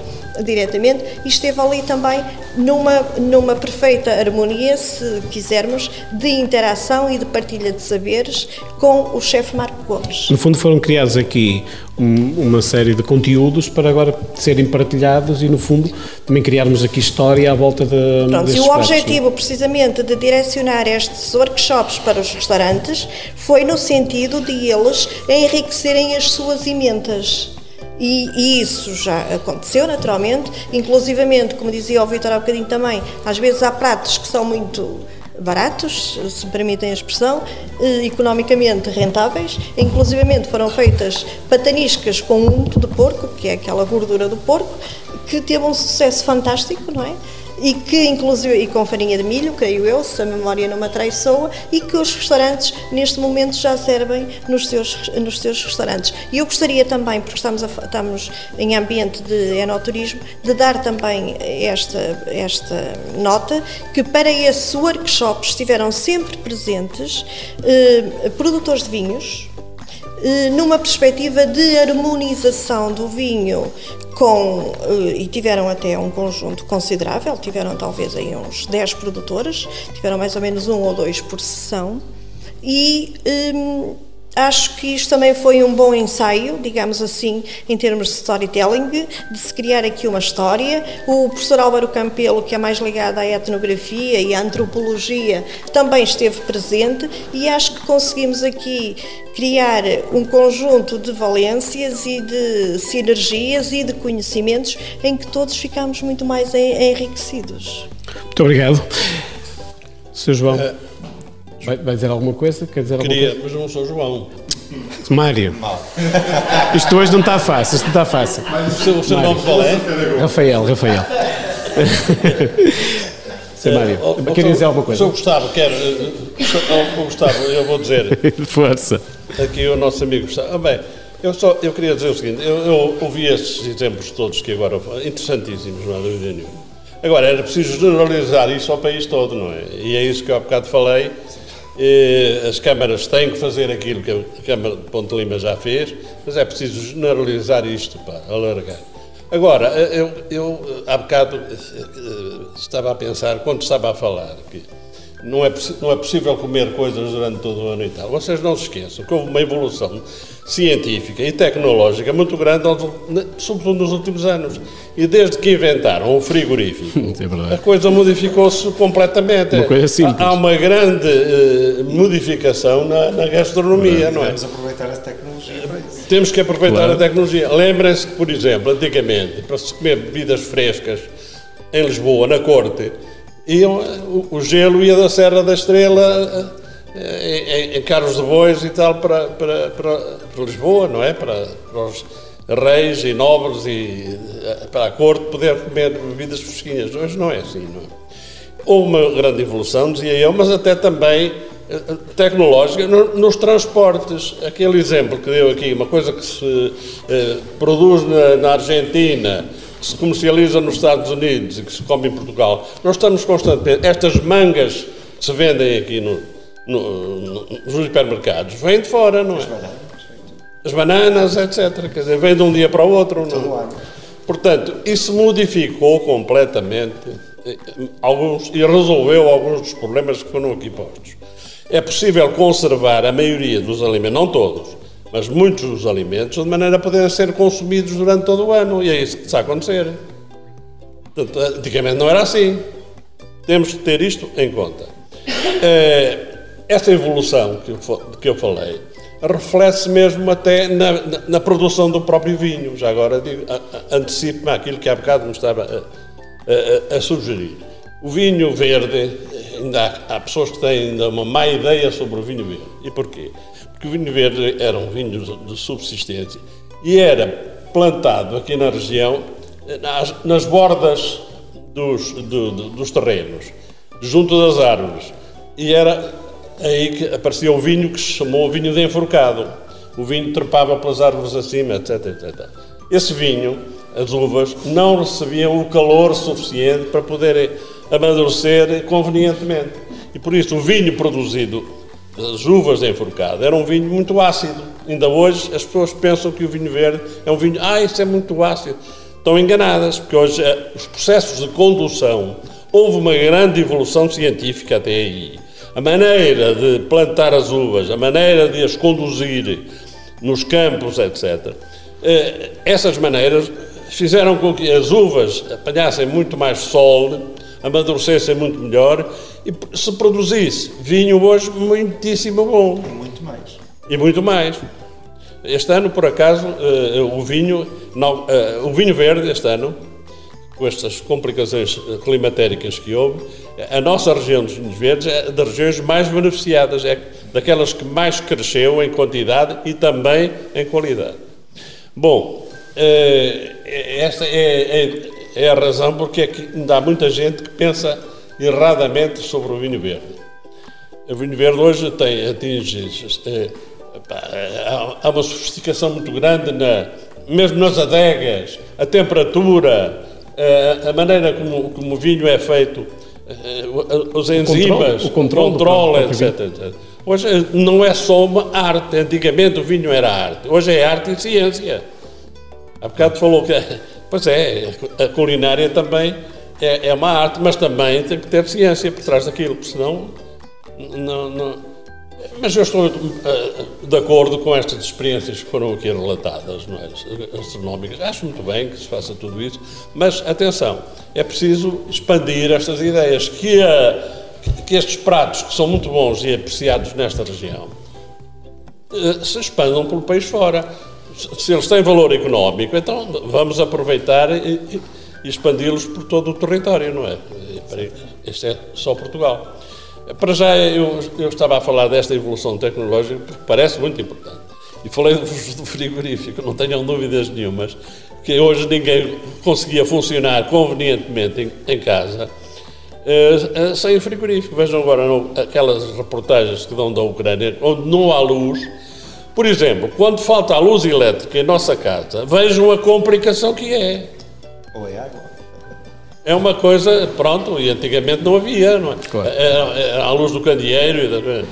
diretamente e esteve ali também numa, numa perfeita harmonia, se quisermos, de interação e de partilha de saberes com o chefe Marco Gomes. No fundo foram criados aqui um, uma série de conteúdos para agora serem partilhados e no fundo também criarmos aqui história à volta de Pronto, e o é? objetivo não? precisamente de direcionar estes workshops para os restaurantes foi no sentido de eles enriquecerem as suas emendas e, e, isso já aconteceu naturalmente, inclusivamente, como dizia o Vitor há bocadinho também, às vezes há pratos que são muito baratos, se me permitem a expressão, eh, economicamente rentáveis, inclusivamente foram feitas pataniscas com unto de porco, que é aquela gordura do porco, que teve um sucesso fantástico, não é? E que inclusive e com farinha de milho, creio eu, se a memória não me atraiçoa, e que os restaurantes neste momento já servem nos seus, nos seus restaurantes. E eu gostaria também, porque estamos, a, estamos em ambiente de enoturismo, de dar também esta, esta nota, que para esse workshop estiveram sempre presentes eh, produtores de vinhos, numa perspectiva de harmonização do vinho com, eh, e tiveram até um conjunto considerável, tiveram talvez aí uns 10 produtores, tiveram mais ou menos um ou dois por sessão, e um, Acho que isto também foi um bom ensaio, digamos assim, em termos de storytelling, de se criar aqui uma história. O professor Álvaro Campelo, que é mais ligado à etnografia e à antropologia, também esteve presente e acho que conseguimos aqui criar um conjunto de valências e de sinergias e de conhecimentos em que todos ficamos muito mais enriquecidos. Muito obrigado. Sr. João. Uh Vai, vai, dizer alguma coisa? Quer dizer Queria, coisa? mas não sou João. Mário. Mal. Isto hoje não está fácil, isto não está fácil. Mas o seu nome qual é? Rafael, Rafael. Seu Mário, uh, quer dizer alguma coisa? Sr. Gustavo, quer. Uh, Gustavo, eu vou dizer. Força. Aqui o nosso amigo Gustavo. Ah, bem, eu, só, eu queria dizer o seguinte: eu, eu ouvi estes exemplos todos que agora. interessantíssimos, não há dúvida nenhuma. Agora, era preciso generalizar isso ao país todo, não é? E é isso que eu há bocado falei as câmaras têm que fazer aquilo que a Câmara de Ponte Lima já fez, mas é preciso generalizar isto para alargar. Agora, eu, eu há bocado eh, estava a pensar, quando estava a falar, que não é, não é possível comer coisas durante todo o ano e tal. Vocês não se esqueçam que houve uma evolução científica e tecnológica muito grande, sobretudo nos últimos anos. E desde que inventaram o frigorífico, é a coisa modificou-se completamente. Uma coisa simples. Há uma grande uh, modificação na, na gastronomia, não é? Temos que aproveitar a tecnologia para isso. Temos que aproveitar claro. a tecnologia. Lembrem-se que, por exemplo, antigamente, para se comer bebidas frescas em Lisboa, na Corte, iam, o, o gelo ia da Serra da Estrela em, em carros de bois e tal para, para, para, para Lisboa, não é? Para, para, os reis e nobres e para a corte poder comer bebidas fresquinhas. Hoje não é assim, não é? Houve uma grande evolução, dizia eu, mas até também eh, tecnológica nos transportes. Aquele exemplo que deu aqui, uma coisa que se eh, produz na, na Argentina, que se comercializa nos Estados Unidos e que se come em Portugal. Nós estamos constantemente. Estas mangas que se vendem aqui no, no, no, nos supermercados vêm de fora, não é? As bananas, etc. Quer dizer, vem de um dia para o outro. Não? É? Portanto, isso modificou completamente eh, alguns e resolveu alguns dos problemas que foram aqui postos. É possível conservar a maioria dos alimentos, não todos, mas muitos dos alimentos, de maneira a poderem ser consumidos durante todo o ano. E é isso que está a acontecer. Portanto, antigamente não era assim. Temos que ter isto em conta. É, essa evolução que eu, que eu falei reflete-se mesmo até na, na, na, produção do próprio vinho. Já agora digo, antecipo-me àquilo que há bocado me estava a, a, a, sugerir. O vinho verde, ainda há, há, pessoas que têm ainda uma má ideia sobre o vinho verde. E porquê? Porque o vinho verde era um vinho de subsistência e era plantado aqui na região, nas, nas bordas dos, do, do, dos terrenos, junto das árvores. E era aí que aparecia o vinho que se chamou vinho de enforcado. O vinho trepava pelas árvores acima, etc, etc. Esse vinho, as uvas, não recebiam o calor suficiente para poderem amadurecer convenientemente. E por isso o vinho produzido das uvas de enforcado era um vinho muito ácido. Ainda hoje as pessoas pensam que o vinho verde é um vinho, ah, isso é muito ácido. Estão enganadas, porque hoje eh, os processos de condução, houve uma grande evolução científica até aí a maneira de plantar as uvas, a maneira de as conduzir nos campos, etc. Eh, essas maneiras fizeram com que as uvas apanhassem muito mais sol, amadurecessem muito melhor e se produzisse vinho hoje muitíssimo bom. E muito mais. E muito mais. Este ano, por acaso, eh, o vinho, eh, o vinho verde, este ano, com estas complicações climatéricas que houve, a nossa região dos Vinhos Verdes é das regiões mais beneficiadas, é daquelas que mais cresceu em quantidade e também em qualidade. Bom, eh, esta é, é, é a razão porque é que ainda há muita gente que pensa erradamente sobre o vinho verde. O vinho verde hoje tem, atinge, é, há uma sofisticação muito grande, na, mesmo nas adegas, a temperatura, a, a maneira como, como o vinho é feito eh, os enzimas, o controle, o controle etc, etc. Hoje eh, não é só uma arte. Antigamente o vinho era arte. Hoje é arte e ciência. Há bocado falou que. Pois é, a culinária também é, é uma arte, mas também tem que ter ciência por trás daquilo, porque senão. Não, não, Mas eu estou uh, de acordo com estas experiências que foram aqui relatadas, não é? astronómicas. Acho muito bem que se faça tudo isso, mas atenção, é preciso expandir estas ideias, que, uh, que estes pratos, que são muito bons e apreciados nesta região, uh, se expandam pelo país fora. Se eles têm valor económico, então vamos aproveitar e, e expandi-los por todo o território, não é? Este é só Portugal. Para já, eu, eu estava a falar desta evolução tecnológica porque parece muito importante. E falei do frigorífico, não tenham dúvidas nenhumas, que hoje ninguém conseguia funcionar convenientemente em, em casa uh, uh, sem frigorífico. Vejam agora no, aquelas reportagens que dão da Ucrânia, onde não há luz. Por exemplo, quando falta a luz elétrica em nossa casa, vejam a complicação que é. Ou é água? É uma coisa, pronto, e antigamente não havia, não é? Claro. Era, era à luz do candeeiro.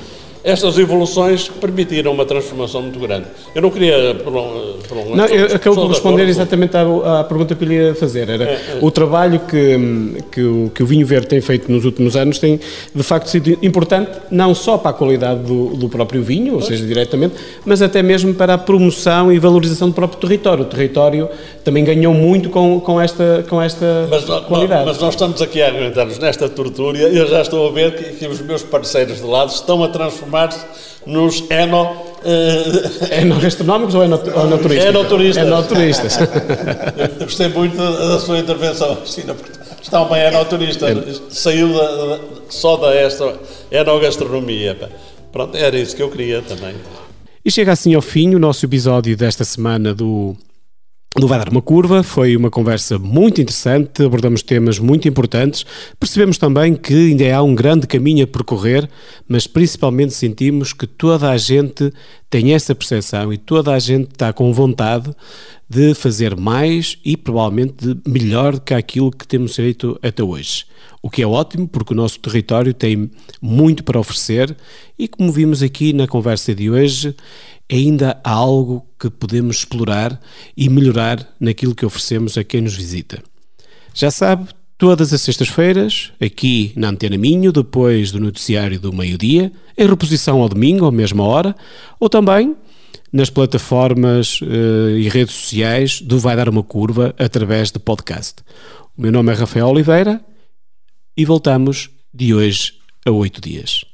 Estas evoluções permitiram uma transformação muito grande. Eu não queria prolongar. Não, eu acabo de responder exatamente à, à, pergunta que eu lhe ia fazer. Era é, é. o trabalho que, que, o, que o vinho verde tem feito nos últimos anos tem, de facto, sido importante, não só para a qualidade do, do próprio vinho, ou seja, diretamente, mas até mesmo para a promoção e valorização do próprio território. O território também ganhou muito com, com esta, com esta mas, qualidade. mas nós estamos aqui a aguentar-nos nesta tortura e eu já estou a ver que, que os meus parceiros de lado estão a transformar-se nos eno... Uh, enogastronómicos ou enoturistas? Enoturistas. Enoturistas. gostei muito da, da sua intervenção, Cristina, porque está uma enoturista, é. saiu da, só da esta enogastronomia. Pronto, era isso que eu queria também. E chega assim ao fim o nosso episódio desta semana do do Vai Dar uma Curva. Foi uma conversa muito interessante, abordamos temas muito importantes. Percebemos também que ainda há um grande caminho a percorrer, mas principalmente sentimos que toda a gente tem essa percepção e toda a gente está com vontade de fazer mais e provavelmente de melhor do que aquilo que temos feito até hoje. O que é ótimo porque o nosso território tem muito para oferecer e, como vimos aqui na conversa de hoje, ainda há algo que podemos explorar e melhorar naquilo que oferecemos a quem nos visita. Já sabe, todas as sextas-feiras, aqui na Antena Minho, depois do noticiário do meio-dia, em reposição ao domingo, à mesma hora, ou também nas plataformas uh, e redes sociais do Vai Dar Uma Curva através de podcast. O meu nome é Rafael Oliveira e voltamos de hoje a oito dias.